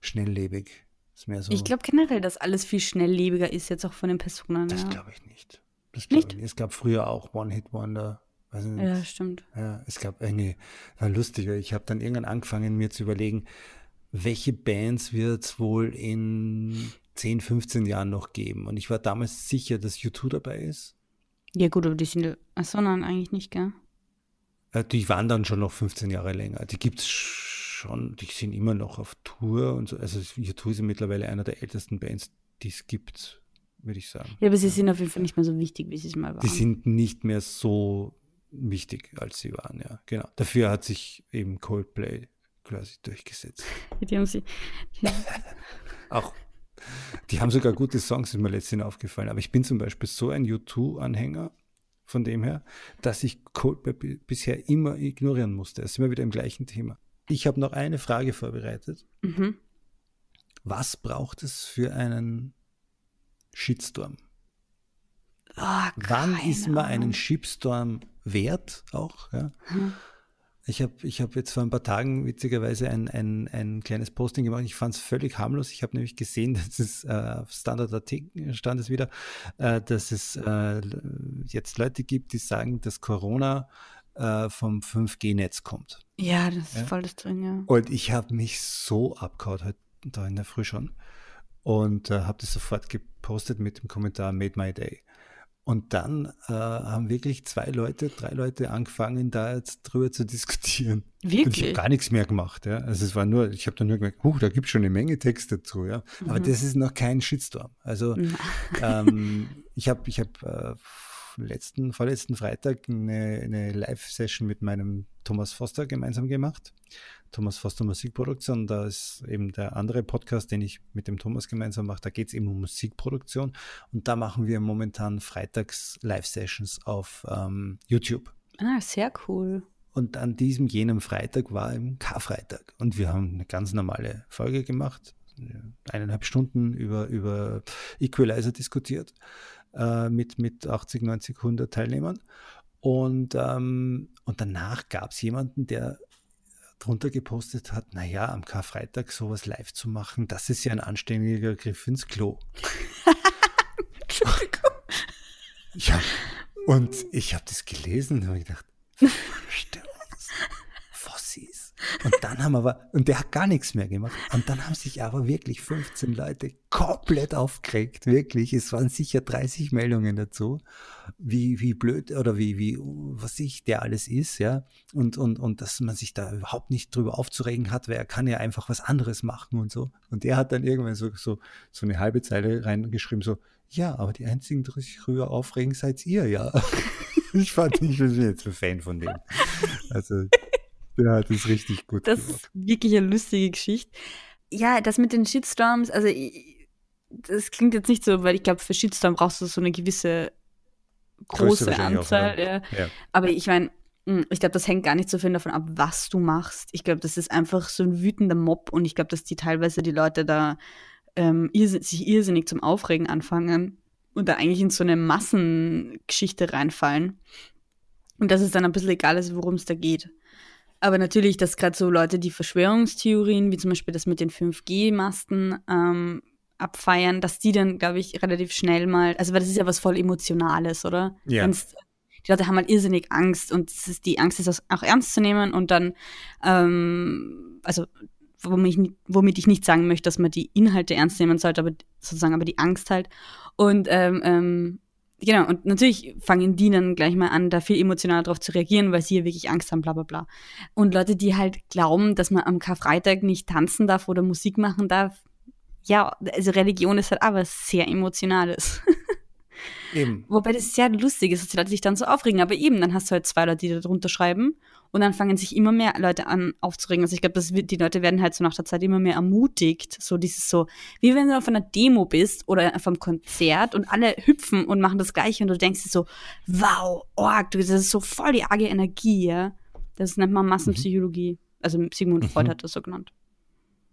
schnelllebig. Ist mehr so, Ich glaube generell, dass alles viel schnelllebiger ist, jetzt auch von den Personen. das ja. glaube ich nicht. Das glaube Nicht? ich nicht. Es gab früher auch One-Hit-Wonder. Nicht. ja, stimmt. Ja, es gab eine, war lustig, weil ich habe dann irgendwann angefangen, mir zu überlegen, welche Bands wird es wohl in 10, 15 Jahren noch geben. Und ich war damals sicher, dass U2 dabei ist. Ja gut, aber die sind, ja- ach so, nein, eigentlich nicht, gell? Äh, Die waren dann schon noch 15 Jahre länger. Die gibt es schon, die sind immer noch auf Tour und so. Also U2 ist ja mittlerweile einer der ältesten Bands, die es gibt, würde ich sagen. Ja, aber sie sind auf jeden Fall nicht mehr so wichtig, wie sie es mal waren. Die sind nicht mehr so wichtig, als sie waren, ja. Genau. Dafür hat sich eben Coldplay quasi durchgesetzt. *laughs* Die haben sie, die, Auch. Die haben sogar gute Songs, ist mir letztens aufgefallen. Aber ich bin zum Beispiel so ein U2-Anhänger von dem her, dass ich Coldplay bi- bisher immer ignorieren musste. Es ist immer wieder im gleichen Thema. Ich habe noch eine Frage vorbereitet. mhm. Was braucht es für einen Shitstorm? Oh, Wann ist man einen. Shitstorm wert auch? Ja? Hm. Ich habe ich hab jetzt vor ein paar Tagen witzigerweise ein, ein, ein kleines Posting gemacht. Ich fand es völlig harmlos. Ich habe nämlich gesehen, *laughs* dass es äh, auf Standard.at stand es wieder, äh, dass es äh, jetzt Leute gibt, die sagen, dass Corona äh, vom 5G-Netz kommt. Ja, das ist Ja. voll das drin, ja. Und ich habe mich so abgehauen heute da in der Früh schon und äh, habe das sofort gepostet mit dem Kommentar Made My Day. Und dann äh, haben wirklich zwei Leute, drei Leute angefangen, da jetzt drüber zu diskutieren. Und ich habe Wirklich? gar nichts mehr gemacht. Ja. Also es war nur, ich habe dann nur gemerkt, huh, da gibt es schon eine Menge Text dazu. Ja. Aber Mhm. das ist noch kein Shitstorm. Also ähm, ich habe ich hab, äh, letzten, vorletzten Freitag eine, eine Live-Session mit meinem Thomas Foster gemeinsam gemacht. Thomas Foster Musikproduktion, da ist eben der andere Podcast, den ich mit dem Thomas gemeinsam mache, da geht es eben um Musikproduktion und da machen wir momentan freitags Live-Sessions auf ähm, YouTube. Ah, sehr cool. Und an diesem jenem Freitag war eben Karfreitag. Und wir haben eine ganz normale Folge gemacht, eineinhalb Stunden über, über Equalizer diskutiert, äh, mit, mit 80, 90, 100 Teilnehmern. Und, ähm, und danach gab es jemanden, der drunter gepostet hat, naja, am Karfreitag sowas live zu machen, das ist ja ein anständiger Griff ins Klo. Ja, und ich habe das gelesen und habe gedacht, stimmt. Und dann haben aber, und der hat gar nichts mehr gemacht. Und dann haben sich aber wirklich 15 Leute komplett aufgeregt, wirklich. Es waren sicher 30 Meldungen dazu, wie, wie blöd oder wie, wie, was ich, der alles ist, ja. Und, und, und dass man sich da überhaupt nicht drüber aufzuregen hat, weil er kann ja einfach was anderes machen und so. Und der hat dann irgendwann so, so, so eine halbe Zeile reingeschrieben, so, ja, aber die einzigen, die sich drüber aufregen, seid ihr, ja. *laughs* ich fand, ich bin jetzt ein Fan von dem. Also, der hat es richtig gut Das ist wirklich eine lustige Geschichte. Ja, das mit den Shitstorms, also ich, das klingt jetzt nicht so, weil ich glaube, für Shitstorm brauchst du so eine gewisse große wahrscheinlich auch, Anzahl. oder? ja. Ja. Aber ich meine, ich glaube, das hängt gar nicht so viel davon ab, was du machst. Ich glaube, das ist einfach so ein wütender Mob und ich glaube, dass die teilweise die Leute da ähm, irrsin sich irrsinnig zum Aufregen anfangen und da eigentlich in so eine Massengeschichte reinfallen. Und dass es dann ein bisschen egal ist, worum es da geht. Aber natürlich, dass gerade so Leute, die Verschwörungstheorien, wie zum Beispiel das mit den 5G-Masten, ähm, abfeiern, dass die dann, glaube ich, relativ schnell mal, also weil das ist ja was voll Emotionales, oder? Ja. Wenn's, die Leute haben halt irrsinnig Angst und ist, die Angst ist auch ernst zu nehmen und dann, ähm, also womit ich, womit ich nicht sagen möchte, dass man die Inhalte ernst nehmen sollte, aber sozusagen aber die Angst halt. Und ähm, ähm, genau, und natürlich fangen die dann gleich mal an, da viel emotionaler drauf zu reagieren, weil sie ja wirklich Angst haben, bla bla bla. Und Leute, die halt glauben, dass man am Karfreitag nicht tanzen darf oder Musik machen darf, ja, also Religion ist halt aber sehr emotionales. Eben. *laughs* Wobei das sehr lustig ist, dass die Leute sich dann so aufregen. Aber eben, dann hast du halt zwei Leute, die da drunter schreiben. Und dann fangen sich immer mehr Leute an aufzuregen. Also ich glaube, die Leute werden halt so nach der Zeit immer mehr ermutigt. So dieses so, wie wenn du auf einer Demo bist oder auf einem Konzert und alle hüpfen und machen das Gleiche und du denkst dir so, wow, org, das ist so voll die arge Energie, ja. Das nennt man Massenpsychologie. Also Sigmund mhm. Freud hat das so genannt.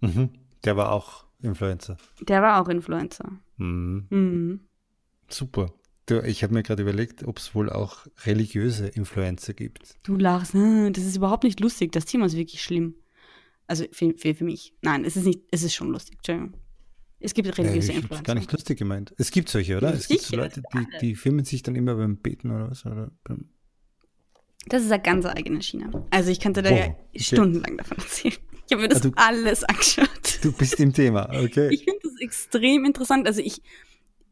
Mhm. Der war auch Influencer. Der war auch Influencer. Mhm. Mhm. Super. Du, ich habe mir gerade überlegt, ob es wohl auch religiöse Influencer gibt. Du lachst, hm, das ist überhaupt nicht lustig. Das Thema ist wirklich schlimm. Also für, für, für mich. Nein, es ist nicht, es ist schon lustig. Entschuldigung. Es gibt religiöse ja, ich Influencer. gar nicht lustig gemeint. Es gibt solche, oder? Ja, es gibt so Leute, die, die filmen sich dann immer beim Beten oder was? Oder Das ist eine ganz eigene Schiene. Also ich könnte da ja okay. stundenlang davon erzählen. Ich habe mir das du- alles angeschaut. du bist im Thema, okay. Ich finde das extrem interessant. Also ich,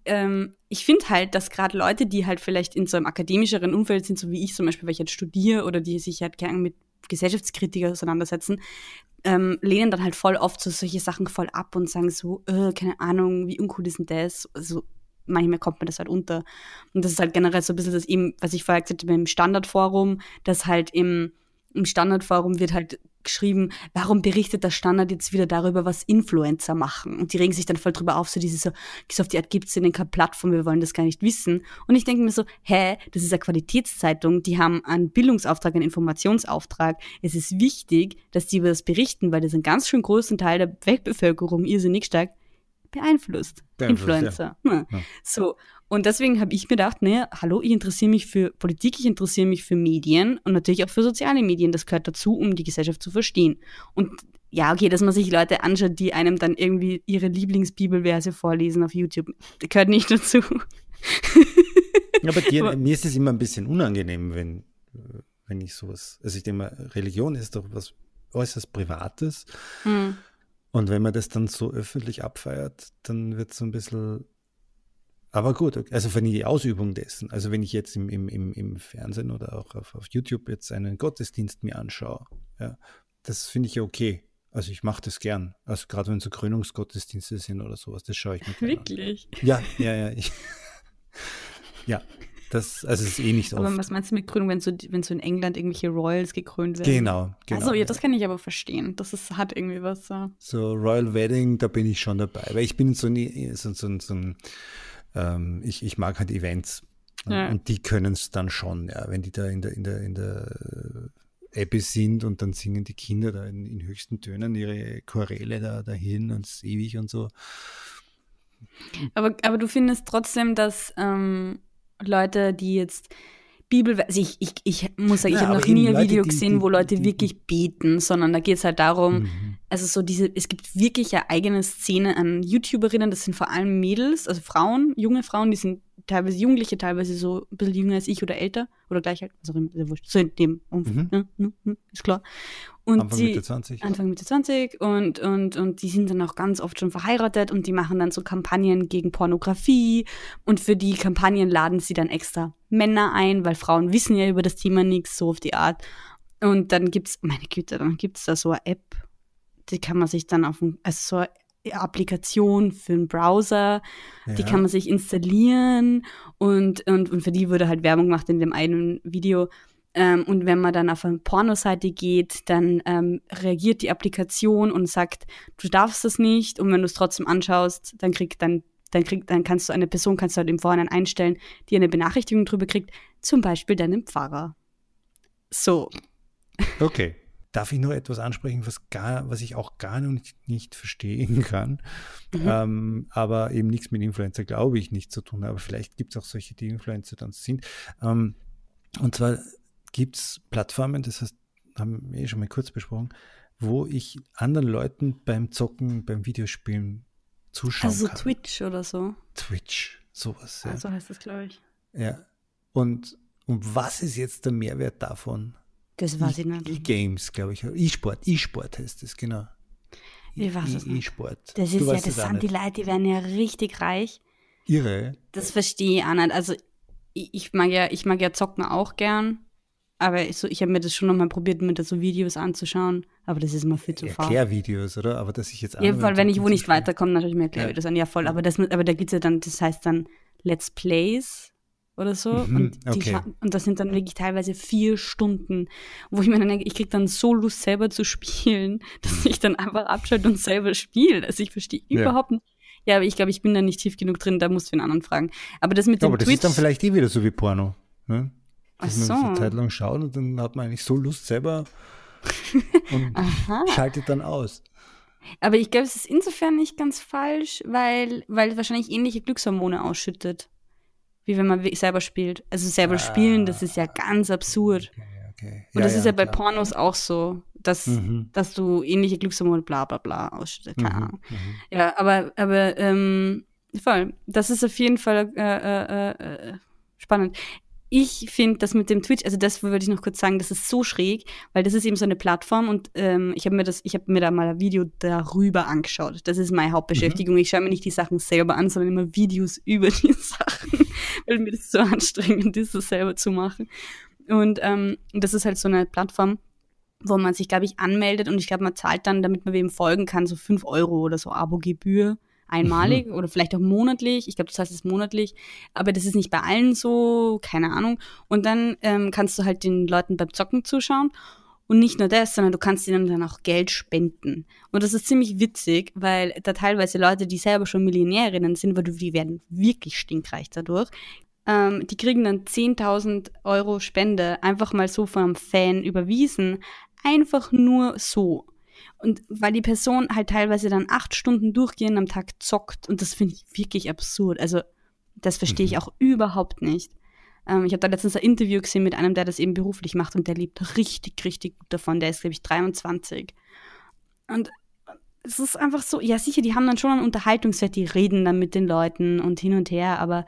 ähm, ich finde halt, dass gerade Leute, die halt vielleicht in so einem akademischeren Umfeld sind, so wie ich zum Beispiel, weil ich jetzt studiere oder die sich halt gerne mit Gesellschaftskritik auseinandersetzen, ähm, lehnen dann halt voll oft so solche Sachen voll ab und sagen so, äh, keine Ahnung, wie uncool ist denn das? Also manchmal kommt mir das halt unter. Und das ist halt generell so ein bisschen das eben, was ich vorher gesagt habe im Standardforum, dass halt im, im Standardforum wird halt geschrieben, warum berichtet der Standard jetzt wieder darüber, was Influencer machen? Und die regen sich dann voll drüber auf, so dieses so, so auf die Art gibt's in den keine Plattform, wir wollen das gar nicht wissen. Und ich denke mir so, hä, das ist eine Qualitätszeitung, die haben einen Bildungsauftrag, einen Informationsauftrag. Es ist wichtig, dass die über das berichten, weil das einen ganz schön großen Teil der Weltbevölkerung irrsinnig stark beeinflusst. Beeinflusst, Influencer. Hm. Ja. So. Und deswegen habe ich mir gedacht, ne, hallo, ich interessiere mich für Politik, ich interessiere mich für Medien und natürlich auch für soziale Medien. Das gehört dazu, um die Gesellschaft zu verstehen. Und ja, okay, dass man sich Leute anschaut, die einem dann irgendwie ihre Lieblingsbibelverse vorlesen auf YouTube, das gehört nicht dazu. Aber dir, *laughs* Aber- mir ist es immer ein bisschen unangenehm, wenn, wenn ich sowas. Also ich denke mal, Religion ist doch was äußerst Privates. Hm. Und wenn man das dann so öffentlich abfeiert, dann wird es so ein bisschen. Aber gut, okay. also wenn ich die Ausübung dessen, also wenn ich jetzt im, im, im, im Fernsehen oder auch auf, auf YouTube jetzt einen Gottesdienst mir anschaue, ja, das finde ich ja okay. Also ich mache das gern. Also gerade wenn so Krönungsgottesdienste sind oder sowas, das schaue ich mir gerne an. Wirklich. Ja, ja, ja. Ich, *laughs* ja, das, also es ist eh nicht so Aber oft. was meinst du mit Krönung, wenn so, wenn so in England irgendwelche Royals gekrönt werden? Genau, genau. Also ja, das kann ich aber verstehen. Das ist, hat irgendwie was so. So Royal Wedding, da bin ich schon dabei. Weil ich bin so, nie, so, so, so ein, ähm, ich, ich mag halt Events. Ja. Und die können es dann schon, ja, wenn die da in der, in der, in der Ebbe sind und dann singen die Kinder da in, in höchsten Tönen ihre Choräle da dahin und es ist ewig und so. Aber, aber du findest trotzdem, dass ähm, Leute, die jetzt Bibel, also ich, ich, ich muss sagen, ich Ja, habe noch nie ein Leute, Video die- gesehen, die- wo Leute die- wirklich beten, sondern da geht es halt darum, Mhm. Also so diese, es gibt wirklich eine eigene Szene an YouTuberinnen, das sind vor allem Mädels, also Frauen, junge Frauen, die sind teilweise Jugendliche, teilweise so ein bisschen jünger als ich oder älter oder gleich alt, immer, sehr wurscht, so in dem Umfeld, Mhm. ja, ja, ja, ist klar. Und Anfang die, Mitte 20. Anfang Mitte 20 und, und, und die sind dann auch ganz oft schon verheiratet und die machen dann so Kampagnen gegen Pornografie und für die Kampagnen laden sie dann extra Männer ein, weil Frauen wissen ja über das Thema nichts, so auf die Art. Und dann gibt's, meine Güte, dann gibt's da so eine App, die kann man sich dann auf, dem- also so eine Applikation für einen Browser, die Ja. kann man sich installieren und, und, und für die wurde halt Werbung gemacht in dem einen Video. Ähm, und wenn man dann auf eine Pornoseite geht, dann ähm, reagiert die Applikation und sagt, du darfst das nicht. Und wenn du es trotzdem anschaust, dann kriegt dann, dann kriegt, dann kannst du eine Person, kannst du halt im Vorhinein einstellen, die eine Benachrichtigung drüber kriegt, zum Beispiel deinen Pfarrer. So. Okay. Darf ich nur etwas ansprechen, was, gar, was ich auch gar nicht, nicht verstehen kann, Mhm. ähm, aber eben nichts mit Influencer, glaube ich, nicht zu tun. Aber vielleicht gibt es auch solche, die Influencer dann sind. Ähm, und zwar gibt es Plattformen, das heißt, haben wir eh schon mal kurz besprochen, wo ich anderen Leuten beim Zocken, beim Videospielen zuschauen Also so kann. Twitch oder so. Twitch, sowas. Ja. So heißt das, glaube ich. ja. Und, und was ist jetzt der Mehrwert davon? Das weiß ich nicht. E-Games, glaube ich. E-Sport, E-Sport heißt es, genau. Ich weiß es nicht. E-Sport. Das Du ist ja, das sind die. Leute, die werden ja richtig reich. Irre. Das verstehe ich auch nicht. Also ich, ich mag ja, ich mag ja zocken auch gern. Aber ich, so, ich habe mir das schon nochmal probiert, mir da so Videos anzuschauen. Aber das ist immer viel zu fad. Erklärvideos, oder? Aber dass ich jetzt Ja, weil wenn ich wo nicht weiterkomme, natürlich mir Erklärvideos ja. an. Ja, voll. Aber, das, aber da gibt es ja dann, das heißt dann Let's Plays oder so. Mhm, und, okay. und das sind dann wirklich teilweise vier Stunden, wo ich mir dann denke, ich kriege dann so Lust, selber zu spielen, *laughs* dass ich dann einfach abschalte und selber spiele. Also ich verstehe ja. überhaupt nicht. Ja, aber ich glaube, ich bin da nicht tief genug drin, da musst du den anderen fragen. Aber das mit ja, dem aber das Twitch, ist dann vielleicht eh wieder so wie Porno. Ne? Dass Ach so. man eine Zeit lang schaut und dann hat man eigentlich so Lust selber *laughs* und schaltet dann aus. Aber ich glaube, es ist insofern nicht ganz falsch, weil, weil es wahrscheinlich ähnliche Glückshormone ausschüttet, wie wenn man selber spielt. Also selber ah, spielen, das ist ja ganz absurd. Okay, okay. Und das ja, ist ja, bei klar. Pornos auch so, dass, mhm. dass du ähnliche Glückshormone bla bla bla ausschüttet. Keine mhm, Ahnung. Mhm. Ja, aber, aber ähm, voll. Das ist auf jeden Fall äh, äh, äh, spannend ich finde das mit dem Twitch, also das würde ich noch kurz sagen, das ist so schräg, weil das ist eben so eine Plattform und ähm, ich habe mir das, ich habe mir da mal ein Video darüber angeschaut. Das ist meine Hauptbeschäftigung. Mhm. Ich schaue mir nicht die Sachen selber an, sondern immer Videos *laughs* über die Sachen, weil mir das so anstrengend ist, das selber zu machen. Und ähm, das ist halt so eine Plattform, wo man sich, glaube ich, anmeldet und ich glaube, man zahlt dann, damit man wem folgen kann, so fünf Euro oder so Abo-Gebühr einmalig mhm. oder vielleicht auch monatlich. Ich glaube, das heißt es monatlich, aber das ist nicht bei allen so, keine Ahnung. Und dann ähm, kannst du halt den Leuten beim Zocken zuschauen. Und nicht nur das, sondern du kannst ihnen dann auch Geld spenden. Und das ist ziemlich witzig, weil da teilweise Leute, die selber schon Millionärinnen sind, weil die werden wirklich stinkreich dadurch, ähm, die kriegen dann 10.000 Euro Spende einfach mal so vom Fan überwiesen. Einfach nur so. Und weil die Person halt teilweise dann acht Stunden durchgehend am Tag zockt und das finde ich wirklich absurd. Also das verstehe ich mhm. auch überhaupt nicht. Ähm, ich habe da letztens ein Interview gesehen mit einem, der das eben beruflich macht und der lebt richtig, richtig gut davon. Der ist, glaube ich, 23. Und es ist einfach so, ja sicher, die haben dann schon einen Unterhaltungswert, die reden dann mit den Leuten und hin und her, aber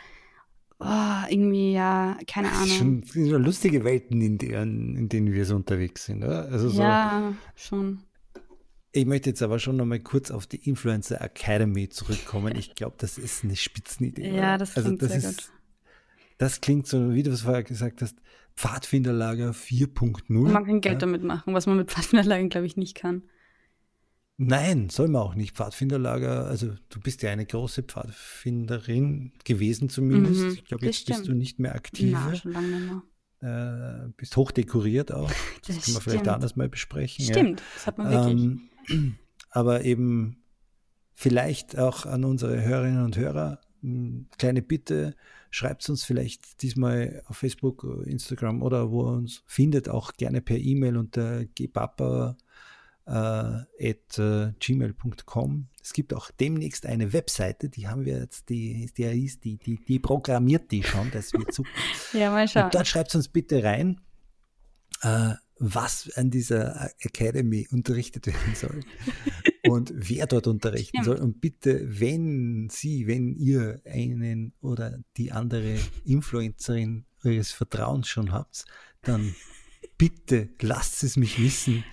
oh, irgendwie, ja, keine Ahnung. Das sind schon lustige Welten, in denen, in denen wir so unterwegs sind, oder? Also so, ja, schon. Ich möchte jetzt aber schon noch mal kurz auf die Influencer Academy zurückkommen. Ich glaube, das ist eine Spitzenidee. Ja, das also klingt also das sehr ist, gut. Das klingt so, wie du es vorher gesagt hast, Pfadfinderlager 4.0. Man kann Geld ja. damit machen, was man mit Pfadfinderlagern, glaube ich, nicht kann. Nein, soll man auch nicht. Pfadfinderlager, also du bist ja eine große Pfadfinderin gewesen zumindest. Mhm, ich glaube, jetzt stimmt. bist du nicht mehr aktiv. Ja, schon lange nicht mehr. Äh, bist hochdekoriert auch. *laughs* Das, das können wir vielleicht anders mal besprechen. Stimmt, ja. das hat man wirklich. Ähm, aber eben vielleicht auch an unsere Hörerinnen und Hörer, kleine Bitte, schreibt uns vielleicht diesmal auf Facebook, Instagram oder wo ihr uns findet, auch gerne per E-Mail unter gpapa äh, gmail.com. Es gibt auch demnächst eine Webseite, die haben wir jetzt, die, die, die, die, die programmiert die schon, das wird super. ja, mal schauen. Und dort schreibt uns bitte rein, äh, was an dieser Academy unterrichtet werden soll *laughs* und wer dort unterrichten Stimmt. soll. Und bitte, wenn Sie, wenn ihr einen oder die andere Influencerin eures Vertrauens schon habt, dann bitte lasst es mich wissen.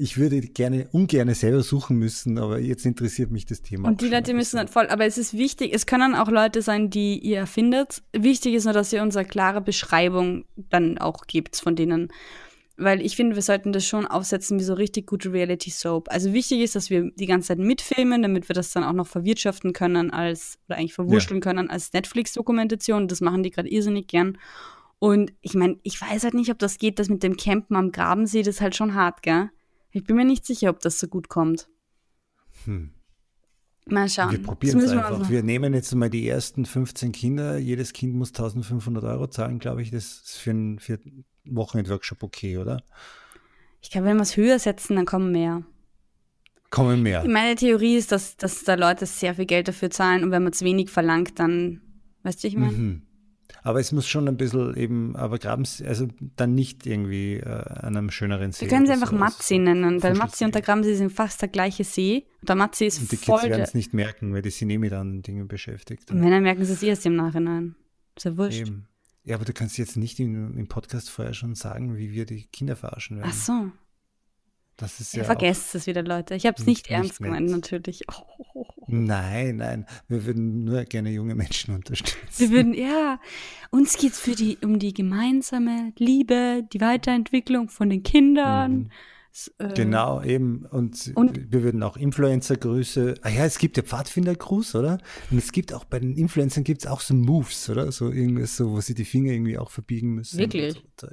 Ich würde gerne ungern selber suchen müssen, aber jetzt interessiert mich das Thema. Und die Leute müssen dann voll, aber es ist wichtig, es können auch Leute sein, die ihr findet. Wichtig ist nur, dass ihr uns eine klare Beschreibung dann auch gibt von denen weil ich finde, wir sollten das schon aufsetzen wie so richtig gute Reality Soap. Also wichtig ist, dass wir die ganze Zeit mitfilmen, damit wir das dann auch noch verwirtschaften können als, oder eigentlich verwurschteln ja. können als Netflix-Dokumentation. Das machen die gerade irrsinnig gern. Und ich meine, ich weiß halt nicht, ob das geht, das mit dem Campen am Grabensee, das ist halt schon hart, gell? Ich bin mir nicht sicher, ob das so gut kommt. Hm. Mal schauen. Wir probieren es einfach. Wir, wir, nehmen jetzt mal die ersten 15 Kinder. Jedes Kind muss 1500 Euro zahlen, glaube ich. Das ist für, ein, für Wochenend-Workshop okay, oder? Ich glaube, wenn wir es höher setzen, dann kommen mehr. Kommen mehr. Meine Theorie ist, dass, dass da Leute sehr viel Geld dafür zahlen und wenn man zu wenig verlangt, dann, weißt du, ich meine? Mhm. Aber es muss schon ein bisschen eben, aber graben also dann nicht irgendwie äh, an einem schöneren See. Wir können sie einfach Matzi nennen, weil Matzi und der Gramsee sind fast der gleiche See. Und der Matzi ist und die voll. Die werden es nicht merken, weil die sind eh mit anderen Dingen beschäftigt. Und wenn, dann merken sie es erst im Nachhinein. Ist ja wurscht. Eben. Ja, aber du kannst jetzt nicht im, im, Podcast vorher schon sagen, wie wir die Kinder verarschen werden. Ach so. Das ist ja. Vergesst es wieder, Leute. Ich habe es nicht, nicht ernst nett. gemeint, natürlich. Oh. *laughs* Nein, nein. Wir würden nur gerne junge Menschen *laughs* unterstützen. Wir würden, ja, uns geht es die, um die gemeinsame Liebe, die Weiterentwicklung von den Kindern. Mhm. Äh, Genau, eben. Und, Und- wir würden auch Influencer-Grüße. Ah ja, es gibt ja Pfadfinder-Gruß, oder? Und es gibt auch bei den Influencern gibt es auch so Moves, oder? So irgendwas, so, wo sie die Finger irgendwie auch verbiegen müssen. Wirklich? So.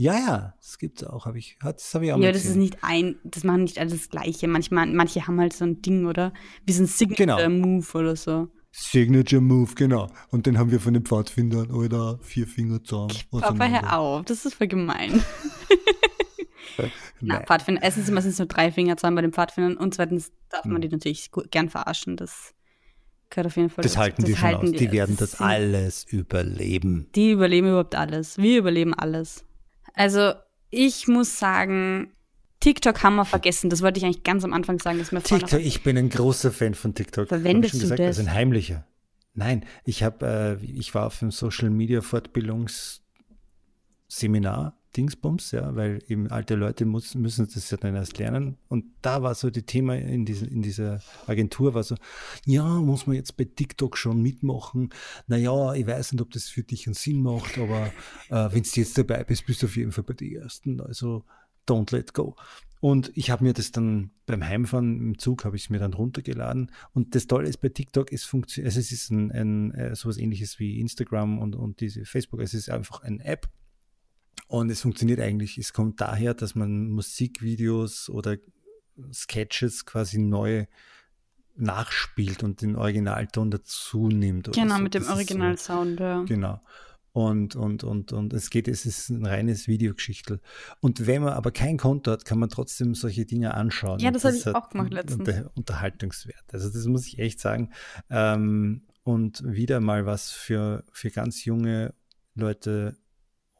Ja, ja, das gibt's auch. Hab ich, das habe ich auch Ja, das ist nicht ein, das machen nicht alle das Gleiche. Manchmal, manche haben halt so ein Ding, oder? Wie so ein Genau. Signature-Move oder so. Signature Move, genau. Und den haben wir von den Pfadfindern, oder? Vier Finger zusammen. Papa, hör auf, das ist voll gemein. *laughs* Na. Pfadfinder, erstens sind meistens nur drei Finger zusammen bei den Pfadfindern und zweitens darf man Hm. die natürlich gern verarschen. Das gehört auf jeden Fall Das dazu. halten die schon aus. Die werden das alles überleben. Die überleben überhaupt alles. Wir überleben alles. Also, ich muss sagen, TikTok haben wir vergessen. Das wollte ich eigentlich ganz am Anfang sagen. Dass mir TikTok, ich bin ein großer Fan von TikTok. Verwendest du gesagt, das? Also ein heimlicher. Nein, ich habe, äh, ich war auf einem Social Media Fortbildungsseminar, Dingsbums, ja, weil eben alte Leute muss, müssen das ja dann erst lernen. Und da war so die Thema in, diesen, in dieser Agentur war so, ja, muss man jetzt bei TikTok schon mitmachen? Naja, ich weiß nicht, ob das für dich einen Sinn macht, aber äh, wenn du jetzt dabei bist, bist du auf jeden Fall bei den Ersten. Also don't let go. Und ich habe mir das dann beim Heimfahren im Zug habe ich es mir dann runtergeladen. Und das Tolle ist bei TikTok, es funktioniert, also es ist ein, ein äh, sowas ähnliches wie Instagram und, und diese Facebook. Es ist einfach eine App. Und es funktioniert eigentlich. Es kommt daher, dass man Musikvideos oder Sketches quasi neu nachspielt und den Originalton dazu nimmt. Genau, so. mit dem Das ist so- Originalsound, ja. Genau. Und, und, und, und es geht, es ist ein reines Videogeschichtel. Und wenn man aber kein Konto hat, kann man trotzdem solche Dinge anschauen. Ja, Und das habe ich auch gemacht letztens. Unter Unterhaltungswert. Also das muss ich echt sagen. Ähm, und wieder mal was für, für ganz junge Leute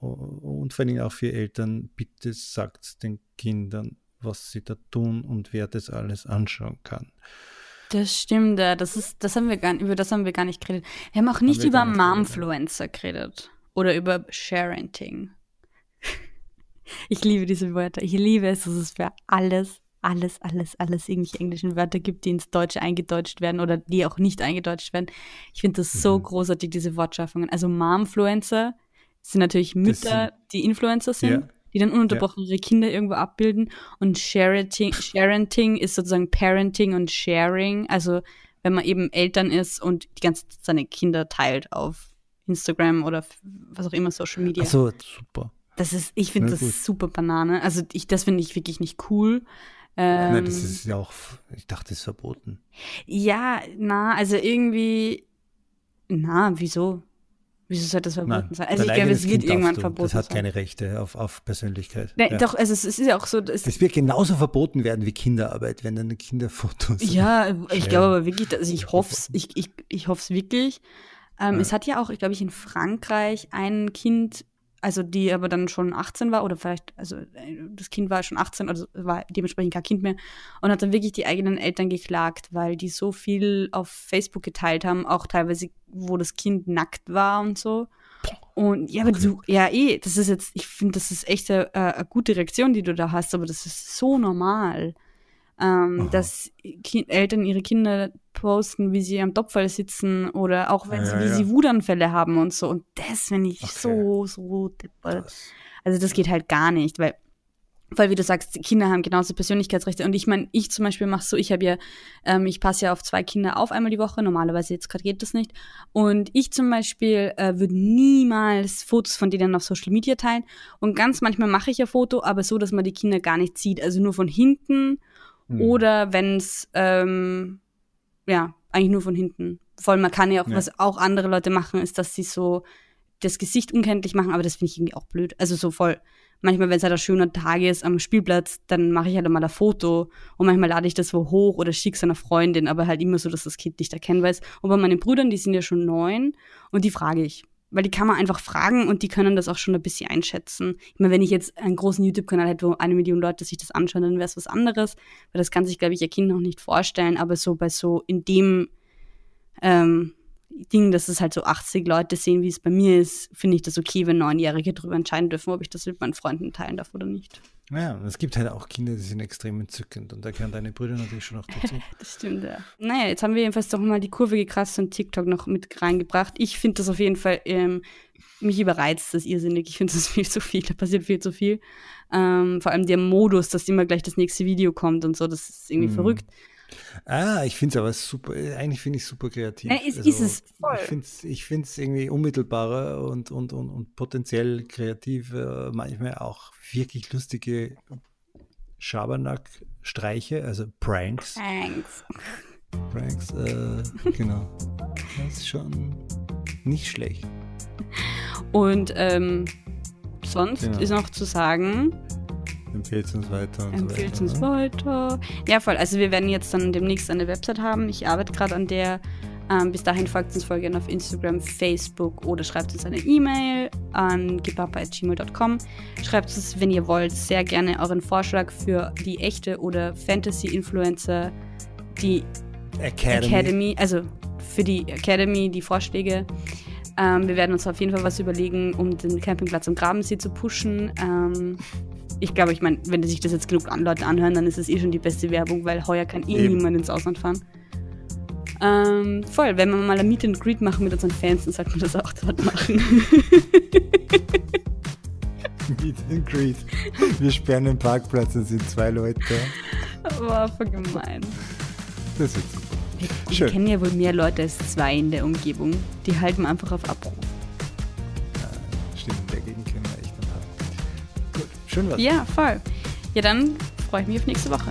und vor allen Dingen auch für Eltern. Bitte sagt den Kindern, was sie da tun und wer das alles anschauen kann. Das stimmt. Das ist, das haben wir gar, über das haben wir gar nicht geredet. Wir haben auch nicht wir über Momfluencer geredet. Oder über Sharenting. *laughs* Ich liebe diese Wörter. Ich liebe es, dass es für alles, alles, alles, alles irgendwelche englischen Wörter gibt, die ins Deutsche eingedeutscht werden oder die auch nicht eingedeutscht werden. Ich finde das so Mhm. großartig, diese Wortschaffungen. Also Momfluencer sind natürlich Mütter, die Influencer sind. Ja. Die dann ununterbrochen ihre Kinder irgendwo abbilden. Und Sharenting, Sharenting ist sozusagen Parenting und Sharing. Also wenn man eben Eltern ist und die ganze Zeit seine Kinder teilt auf Instagram oder was auch immer Social Media. Also super. Das ist, ich finde das gut. super Banane. Also ich, das finde ich wirklich nicht cool. Ähm, Nein, das ist ja auch, ich dachte, das ist verboten. ja, na, also irgendwie, na, wieso? Wieso soll das verboten Nein, sein? Also ich glaube, es wird Kind irgendwann du. verboten Das hat sein. keine Rechte auf, auf Persönlichkeit. Nein, ja. Doch, also es ist ja auch so, es Das wird genauso verboten werden wie Kinderarbeit, wenn dann Kinderfotos. Ja, *laughs* ich Ja. glaube aber wirklich, also ich hoffe es, ich, ich, ich hoffe es wirklich. Ähm, Ja. Es hat ja auch, ich glaube ich, in Frankreich ein Kind, also die aber dann schon 18 war oder vielleicht, also äh, das Kind war schon 18, also war dementsprechend kein Kind mehr und hat dann wirklich die eigenen Eltern geklagt, weil die so viel auf Facebook geteilt haben, auch teilweise, wo das Kind nackt war und so. Und ja, aber du, ja eh, das ist jetzt, ich finde, das ist echt eine, äh, eine gute Reaktion, die du da hast, aber das ist so normal ähm, dass Ki Eltern ihre Kinder posten, wie sie am Topfall sitzen oder auch wenn sie, Ja, wie ja. sie Wutanfälle haben und so. Und das finde ich Okay. so, so deppert. Also das geht halt gar nicht, weil, weil wie du sagst, Kinder haben genauso Persönlichkeitsrechte. Und ich meine, ich zum Beispiel mache so, ich habe ja, ähm, ich passe ja auf zwei Kinder auf einmal die Woche. Normalerweise jetzt gerade geht das nicht. Und ich zum Beispiel äh, würde niemals Fotos von denen auf Social Media teilen. Und ganz manchmal mache ich ja Foto, aber so, dass man die Kinder gar nicht sieht. Also nur von hinten Hm. oder wenn es, ähm, ja, eigentlich nur von hinten. Vor allem, man kann ja auch, Ja. was auch andere Leute machen, ist, dass sie so das Gesicht unkenntlich machen, aber das finde ich irgendwie auch blöd. Also so voll. Manchmal, wenn es halt ein schöner Tag ist am Spielplatz, dann mache ich halt mal ein Foto und manchmal lade ich das wo hoch oder schicke es einer Freundin, aber halt immer so, dass das Kind nicht erkennen weiß. Und bei meinen Brüdern, die sind ja schon neun und die frage ich. Weil die kann man einfach fragen und die können das auch schon ein bisschen einschätzen. Ich meine, wenn ich jetzt einen großen YouTube-Kanal hätte, wo eine Million Leute sich das anschauen, dann wäre es was anderes. Weil das kann sich, glaube ich, ihr Kind noch nicht vorstellen. Aber so bei so in dem ähm, Ding, dass es halt so 80 Leute sehen, wie es bei mir ist, finde ich das okay, wenn Neunjährige darüber entscheiden dürfen, ob ich das mit meinen Freunden teilen darf oder nicht. Ja, es gibt halt auch Kinder, die sind extrem entzückend und da gehören deine Brüder natürlich schon noch *laughs* dazu. das stimmt, ja. Naja, jetzt haben wir jedenfalls doch mal die Kurve gekratzt und TikTok noch mit reingebracht. Ich finde das auf jeden Fall, ähm, mich überreizt das irrsinnig. Ich finde das *laughs* viel zu viel, da passiert viel zu viel. Ähm, vor allem der Modus, dass immer gleich das nächste Video kommt und so, das ist irgendwie mm. verrückt. Ah, ich finde es aber super, eigentlich finde ich es super kreativ. Ja, ist, also, ist es voll. Ich finde es irgendwie unmittelbarer und, und, und, und potenziell kreativ, äh, manchmal auch wirklich lustige Schabernack-Streiche, also Pranks. Pranks. Pranks, äh, genau. Das ist schon nicht schlecht. Und ähm, sonst genau. ist noch zu sagen, Empfehlt uns weiter. Empfehlt so uns weiter. Ja, voll. Also wir werden jetzt dann demnächst eine Website haben. Ich arbeite gerade an der. Ähm, bis dahin folgt uns voll gerne auf Instagram, Facebook oder schreibt uns eine E-Mail an gepapa.gmail.com. Schreibt uns, wenn ihr wollt, sehr gerne euren Vorschlag für die echte oder Fantasy-Influencer, die Academy. Academy, also für die Academy, die Vorschläge. Ähm, wir werden uns auf jeden Fall was überlegen, um den Campingplatz am Grabensee zu pushen. Ähm, ich glaube, ich meine, wenn sich das jetzt genug Leute anhören, dann ist es eh schon die beste Werbung, weil heuer kann eh Eben. niemand ins Ausland fahren. Ähm, voll, wenn wir mal ein Meet and Greet machen mit unseren Fans, dann sollte man das auch dort machen. *laughs* Meet and Greet. Wir sperren den Parkplatz und sind zwei Leute. War voll gemein. Das ist super. Wir, wir kennen ja wohl mehr Leute als zwei in der Umgebung. Die halten einfach auf Abruf. Schön was. Ja, voll. Ja, dann freue ich mich auf nächste Woche.